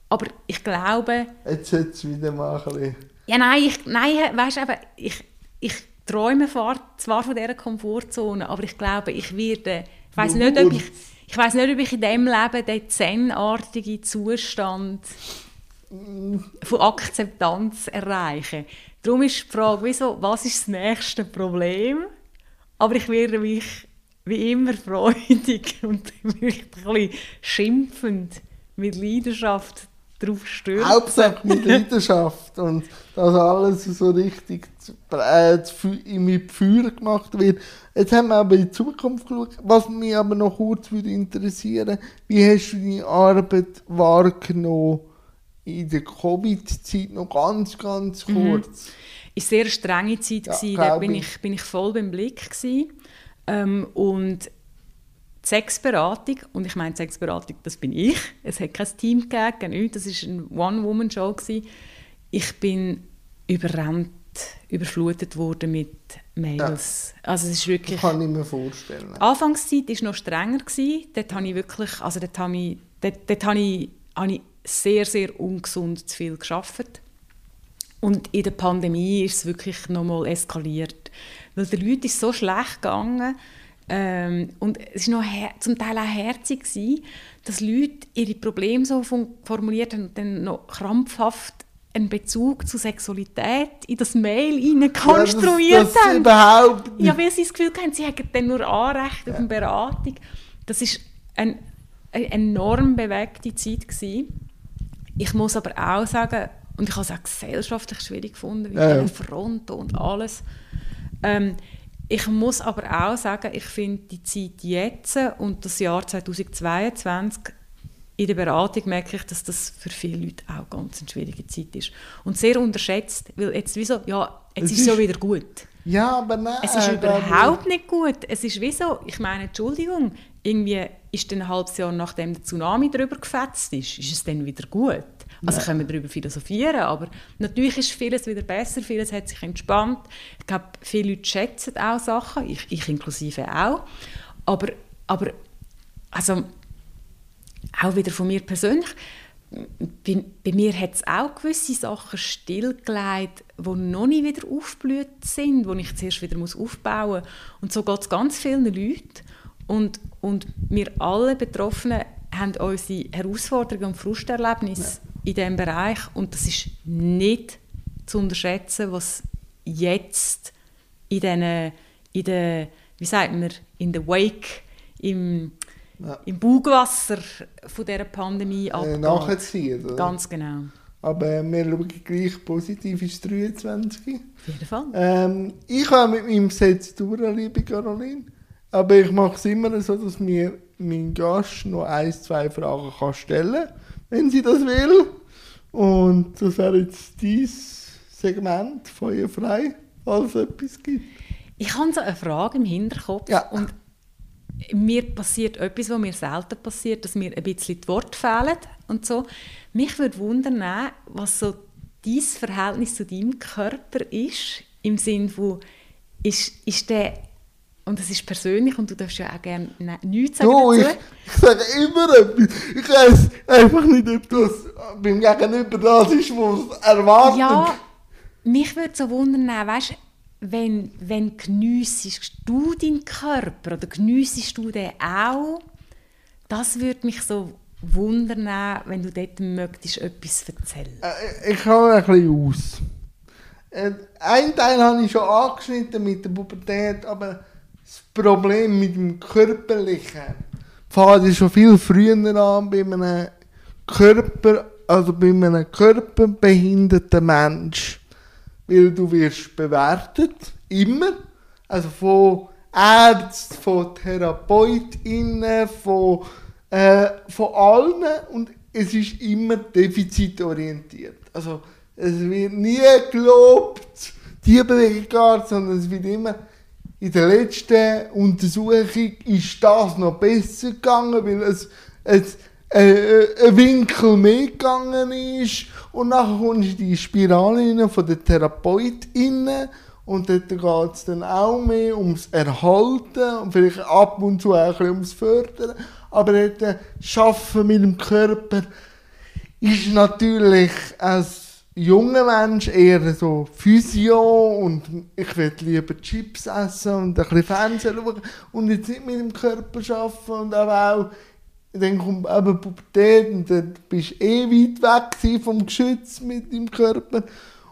aber ich glaube... Jetzt hat es wieder mal ein bisschen... Ja, nein, ich, nein weißt du, ich, ich träume zwar von dieser Komfortzone, aber ich glaube, ich werde... Ich weiß nicht, ob ich, ich weiß nicht, ob ich in diesem Leben den zen-artigen Zustand von Akzeptanz erreiche. Darum ist die Frage, wieso, was ist das nächste Problem? Aber ich werde mich wie immer freudig und wirklich ein bisschen schimpfend mit Leidenschaft drauf stürzen. Hauptsächlich mit Leidenschaft und dass alles so richtig äh, mit Feuer gemacht wird. Jetzt haben wir aber in die Zukunft geschaut. Was mich aber noch kurz würde interessieren, wie hast du deine Arbeit wahrgenommen in der Covid-Zeit noch ganz, ganz mhm. kurz? Mhm. Eine sehr strenge Zeit, ja, da bin ich, bin ich voll beim Blick. Gewesen. Ähm, und die Sexberatung, und ich meine, Sexberatung, das bin ich. Es hat kein Team gegeben, Das war eine One-Woman-Show. Ich bin überrannt, überflutet worden mit Mails. Ja. Also es ist wirklich... Das kann ich mir vorstellen. Anfangszeit war noch strenger. Gewesen. Dort habe ich wirklich... Also dort habe ich, dort, dort habe ich, habe ich sehr, sehr ungesund zu viel gearbeitet. Und in der Pandemie ist es wirklich nochmal eskaliert. Weil den Leuten ist so schlecht gegangen. Ähm, und es war zum Teil auch herzig, gewesen, dass Leute ihre Probleme so formuliert haben und dann noch krampfhaft einen Bezug zur Sexualität in das Mail hinein konstruiert ja, das, das haben. Überhaupt nicht. Ja, weil sie das Gefühl haben, sie hätten dann nur Anrecht ja. auf eine Beratung. Das war ein, eine enorm bewegte Zeit. Gewesen. Ich muss aber auch sagen, und ich habe es auch gesellschaftlich schwierig gefunden, wie ja. Front und alles. Ähm, ich muss aber auch sagen, ich finde die Zeit jetzt und das Jahr 2022 in der Beratung merke ich, dass das für viele Leute auch ganz eine schwierige Zeit ist. Und sehr unterschätzt, weil jetzt wieso, ja, jetzt es ist es ja wieder gut. Ja, aber nein. Es ist überhaupt nicht gut. Es ist wieso, ich meine, Entschuldigung, irgendwie ist dann ein halbes Jahr nachdem der Tsunami darüber gefetzt ist, ist es dann wieder gut. Also ja. können wir darüber philosophieren, aber natürlich ist vieles wieder besser, vieles hat sich entspannt. Ich glaube, viele Leute schätzen auch Sachen, ich, ich inklusive auch. Aber, aber also, auch wieder von mir persönlich, bei, bei mir hat es auch gewisse Sachen stillgelegt, die noch nicht wieder aufgeblüht sind, die ich zuerst wieder muss aufbauen muss. Und so geht es ganz vielen Leuten. Und, und wir alle Betroffenen haben unsere Herausforderungen und Frusterlebnisse. In diesem Bereich. Und das ist nicht zu unterschätzen, was jetzt in den, in den wie sagt man, in der Wake, im ja. im Bugwasser von dieser Pandemie äh, abgeht. Nachziehen, oder? Ganz genau. Aber wir schauen gleich positiv ins 23. Auf jeden Fall. Ähm, ich habe mit meinem Set durch, liebe Caroline. Aber ich mache es immer so, dass mir mein Gast noch ein, zwei Fragen kann stellen kann, wenn sie das will. Und das wäre jetzt dieses Segment, feuerfrei, falls es etwas gibt. Ich habe so eine Frage im Hinterkopf ja. und mir passiert etwas, was mir selten passiert, dass mir ein bisschen die Worte fehlen und so. Mich würde wundern, was so dein Verhältnis zu deinem Körper ist, im Sinne von, ist, ist der, und das ist persönlich und du darfst ja auch gerne ne, nichts sagen oh, dazu. Ich, ich sage immer etwas. Ich weiß einfach nicht, ob das beim Gegenüber das ist, was erwartet. Ja, mich würde so wundern, weißt wenn, wenn geniessest du deinen Körper oder geniessest du den auch, das würde mich so wundern, wenn du dort möchtest, etwas erzählen. Äh, ich habe ein bisschen aus. Äh, ein Teil habe ich schon angeschnitten mit der Pubertät, aber das Problem mit dem Körperlichen. Fängt schon viel früher an bei einem Körper, also bei einem körperbehinderten Menschen weil du wirst bewertet, immer, also von Ärzten, von TherapeutInnen, von, äh, von allen. Und es ist immer defizitorientiert. Also es wird nie gelobt, die Bewegung sondern es wird immer in der letzten Untersuchung ist das noch besser gegangen, weil es, es äh, ein Winkel mehr gegangen ist und dann kommst du in die Spirale von der TherapeutInnen und dort geht es dann auch mehr ums Erhalten und vielleicht ab und zu auch ein ums Fördern. Aber dort äh, Arbeiten mit dem Körper ist natürlich als junger Mensch eher so Physio und ich will lieber Chips essen und ein bisschen Fernsehen schauen und jetzt nicht mit dem Körper arbeiten und auch dann kommt eben Pubertät und dann bist du eh weit weg vom Geschütz mit deinem Körper.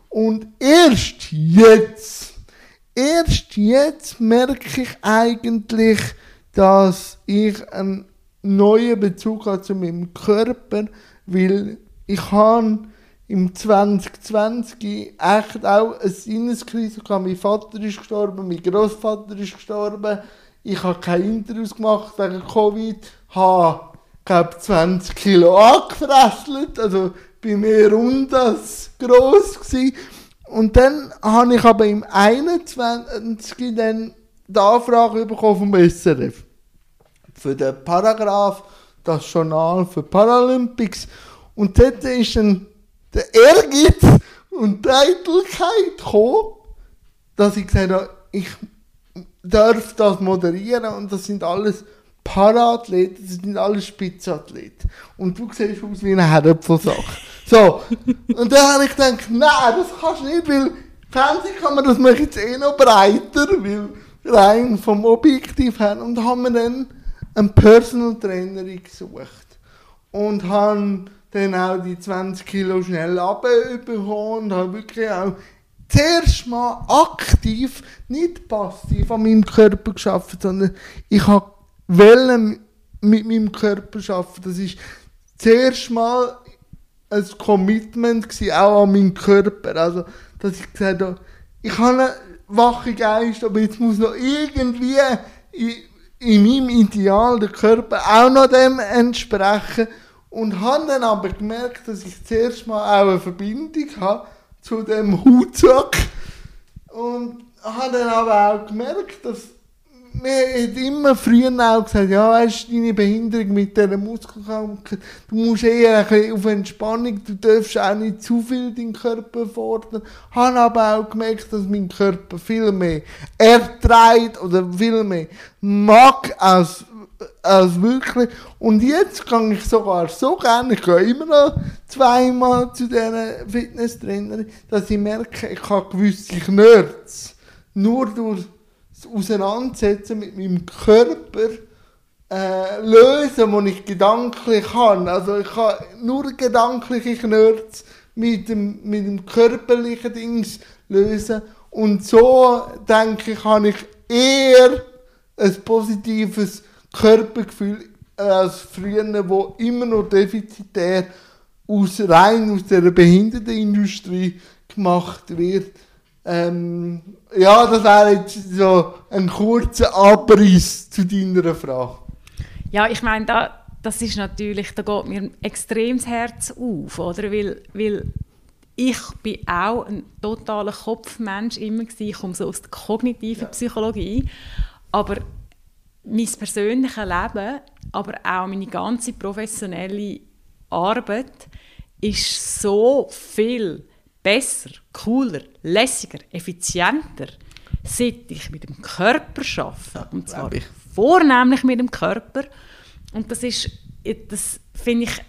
Und erst jetzt, erst jetzt merke ich eigentlich, dass ich einen neuen Bezug habe zu meinem Körper, weil ich habe im 2020 echt auch eine Sinneskrise gehabt. Mein Vater ist gestorben, mein Großvater ist gestorben. Ich habe keine Interviews gemacht wegen Covid, habe glaube 20 Kilo angefresselt, also bei mir rund das gross gewesen. Und dann habe ich aber im 21. dann die Anfrage bekommen vom SRF für den Paragraph, das Journal für Paralympics. Und dort ist dann der Ehrgeiz und die Eitelkeit gekommen, dass ich gesagt habe, ich darf das moderieren und das sind alles Paraathleten, das sind alle Spitzathleten. Und du siehst aus wie eine Herdpfelsache. So, und dann habe ich gedacht, nein, das kannst du nicht, weil Fernsehen kann man das machen jetzt eh noch breiter, weil rein vom Objektiv her. Und haben wir dann einen Personal Trainer gesucht. Und haben dann auch die 20 Kilo schnell abbekommen und habe wirklich auch zuerst mal aktiv, nicht passiv an meinem Körper geschafft, sondern ich habe wollen mit meinem Körper arbeiten. Das ist zuerst mal ein Commitment gewesen, auch an meinen Körper. Also, dass ich gesagt habe, ich habe einen wachen Geist, aber jetzt muss noch irgendwie in, in meinem Ideal der Körper auch noch dem entsprechen. Und habe dann aber gemerkt, dass ich zuerst mal auch eine Verbindung habe zu dem Hutsack. Und habe dann aber auch gemerkt, dass mir hat immer früher auch gesagt, ja, weißt du, deine Behinderung mit dieser Muskelkrankheit, du musst eher ein bisschen auf Entspannung, du darfst auch nicht zu viel deinen Körper fordern. Ich habe aber auch gemerkt, dass mein Körper viel mehr erträgt oder viel mehr mag als, als wirklich. Und jetzt kann ich sogar so gerne, ich gehe immer noch zweimal zu diesen Fitnesstrainerin, dass ich merke, ich habe gewisse Nerds nur durch das Auseinandersetzen mit meinem Körper äh, lösen, was ich gedanklich kann. Also ich kann nur gedankliche Knörz mit dem, mit dem körperlichen Dings lösen. Und so, denke ich, habe ich eher ein positives Körpergefühl als früher, wo immer noch defizitär aus rein aus der Behindertenindustrie gemacht wird. Ähm, ja, das wäre jetzt so ein kurzer Abriss zu deiner Frage. Ja, ich meine, da, das ist natürlich, da geht mir extrem das Herz auf, oder? Weil, weil ich bin auch ein totaler Kopfmensch immer gewesen. Ich komme so aus der kognitiven ja. Psychologie. Aber mein persönliches Leben, aber auch meine ganze professionelle Arbeit ist so viel besser, cooler, lässiger, effizienter, seit ich mit dem Körper arbeite. und zwar vornehmlich mit dem Körper. Und das ist, das finde ich,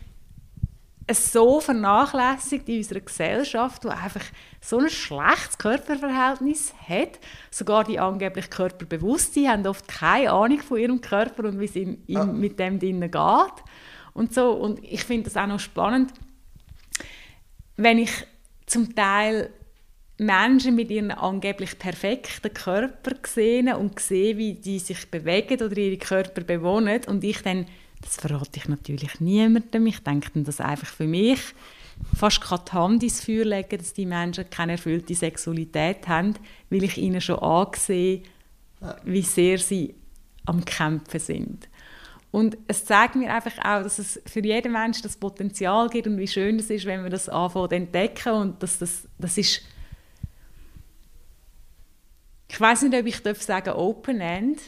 so vernachlässigt in unserer Gesellschaft, die einfach so ein schlechtes Körperverhältnis hat. Sogar die angeblich Körperbewussten haben oft keine Ahnung von ihrem Körper und wie es ihm, ja. mit dem drinnen geht. Und, so. und ich finde das auch noch spannend, wenn ich zum Teil Menschen mit ihren angeblich perfekten Körper sehen und sehen, wie die sich bewegen oder ihre Körper bewohnen und ich dann, das verrate ich natürlich niemandem, ich denke dann das einfach für mich, fast keine Hand ins Feuer legen, dass die Menschen keine erfüllte Sexualität haben, weil ich ihnen schon ansehe, wie sehr sie am Kämpfen sind. Und es zeigt mir einfach auch, dass es für jeden Menschen das Potenzial gibt und wie schön es ist, wenn wir das anfangen entdecken und dass das, das ist ich weiß nicht, ob ich darf sagen Open End.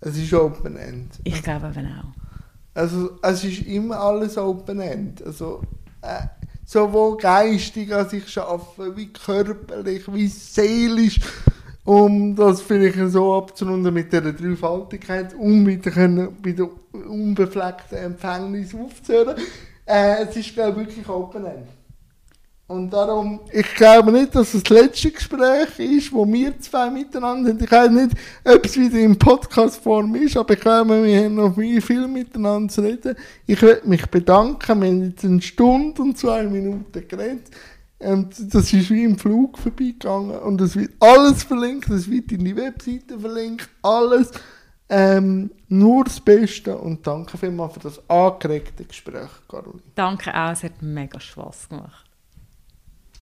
Es ist Open End. Ich glaube eben auch. Also es ist immer alles Open End. Also äh, sowohl geistig als ich arbeite, wie körperlich, wie seelisch um das vielleicht so abzurunden mit dieser Dreifaltigkeit, um wieder bei der unbefleckten Empfängnis aufzuhören. Äh, es ist, glaube ich, wirklich Open-End. Und darum, ich glaube nicht, dass es das letzte Gespräch ist, wo wir zwei miteinander sind. Ich weiß nicht, ob es wieder in Podcast-Form ist, aber ich glaube, wir haben noch viel miteinander zu reden. Ich möchte mich bedanken. Wir haben jetzt eine Stunde und zwei Minuten geredet. Und das ist wie im Flug vorbeigegangen. Und es wird alles verlinkt, es wird in die Webseite verlinkt, alles. Ähm, nur das Beste und danke vielmals für das angeregte Gespräch, Caroline. Danke auch, es hat mega Spass gemacht.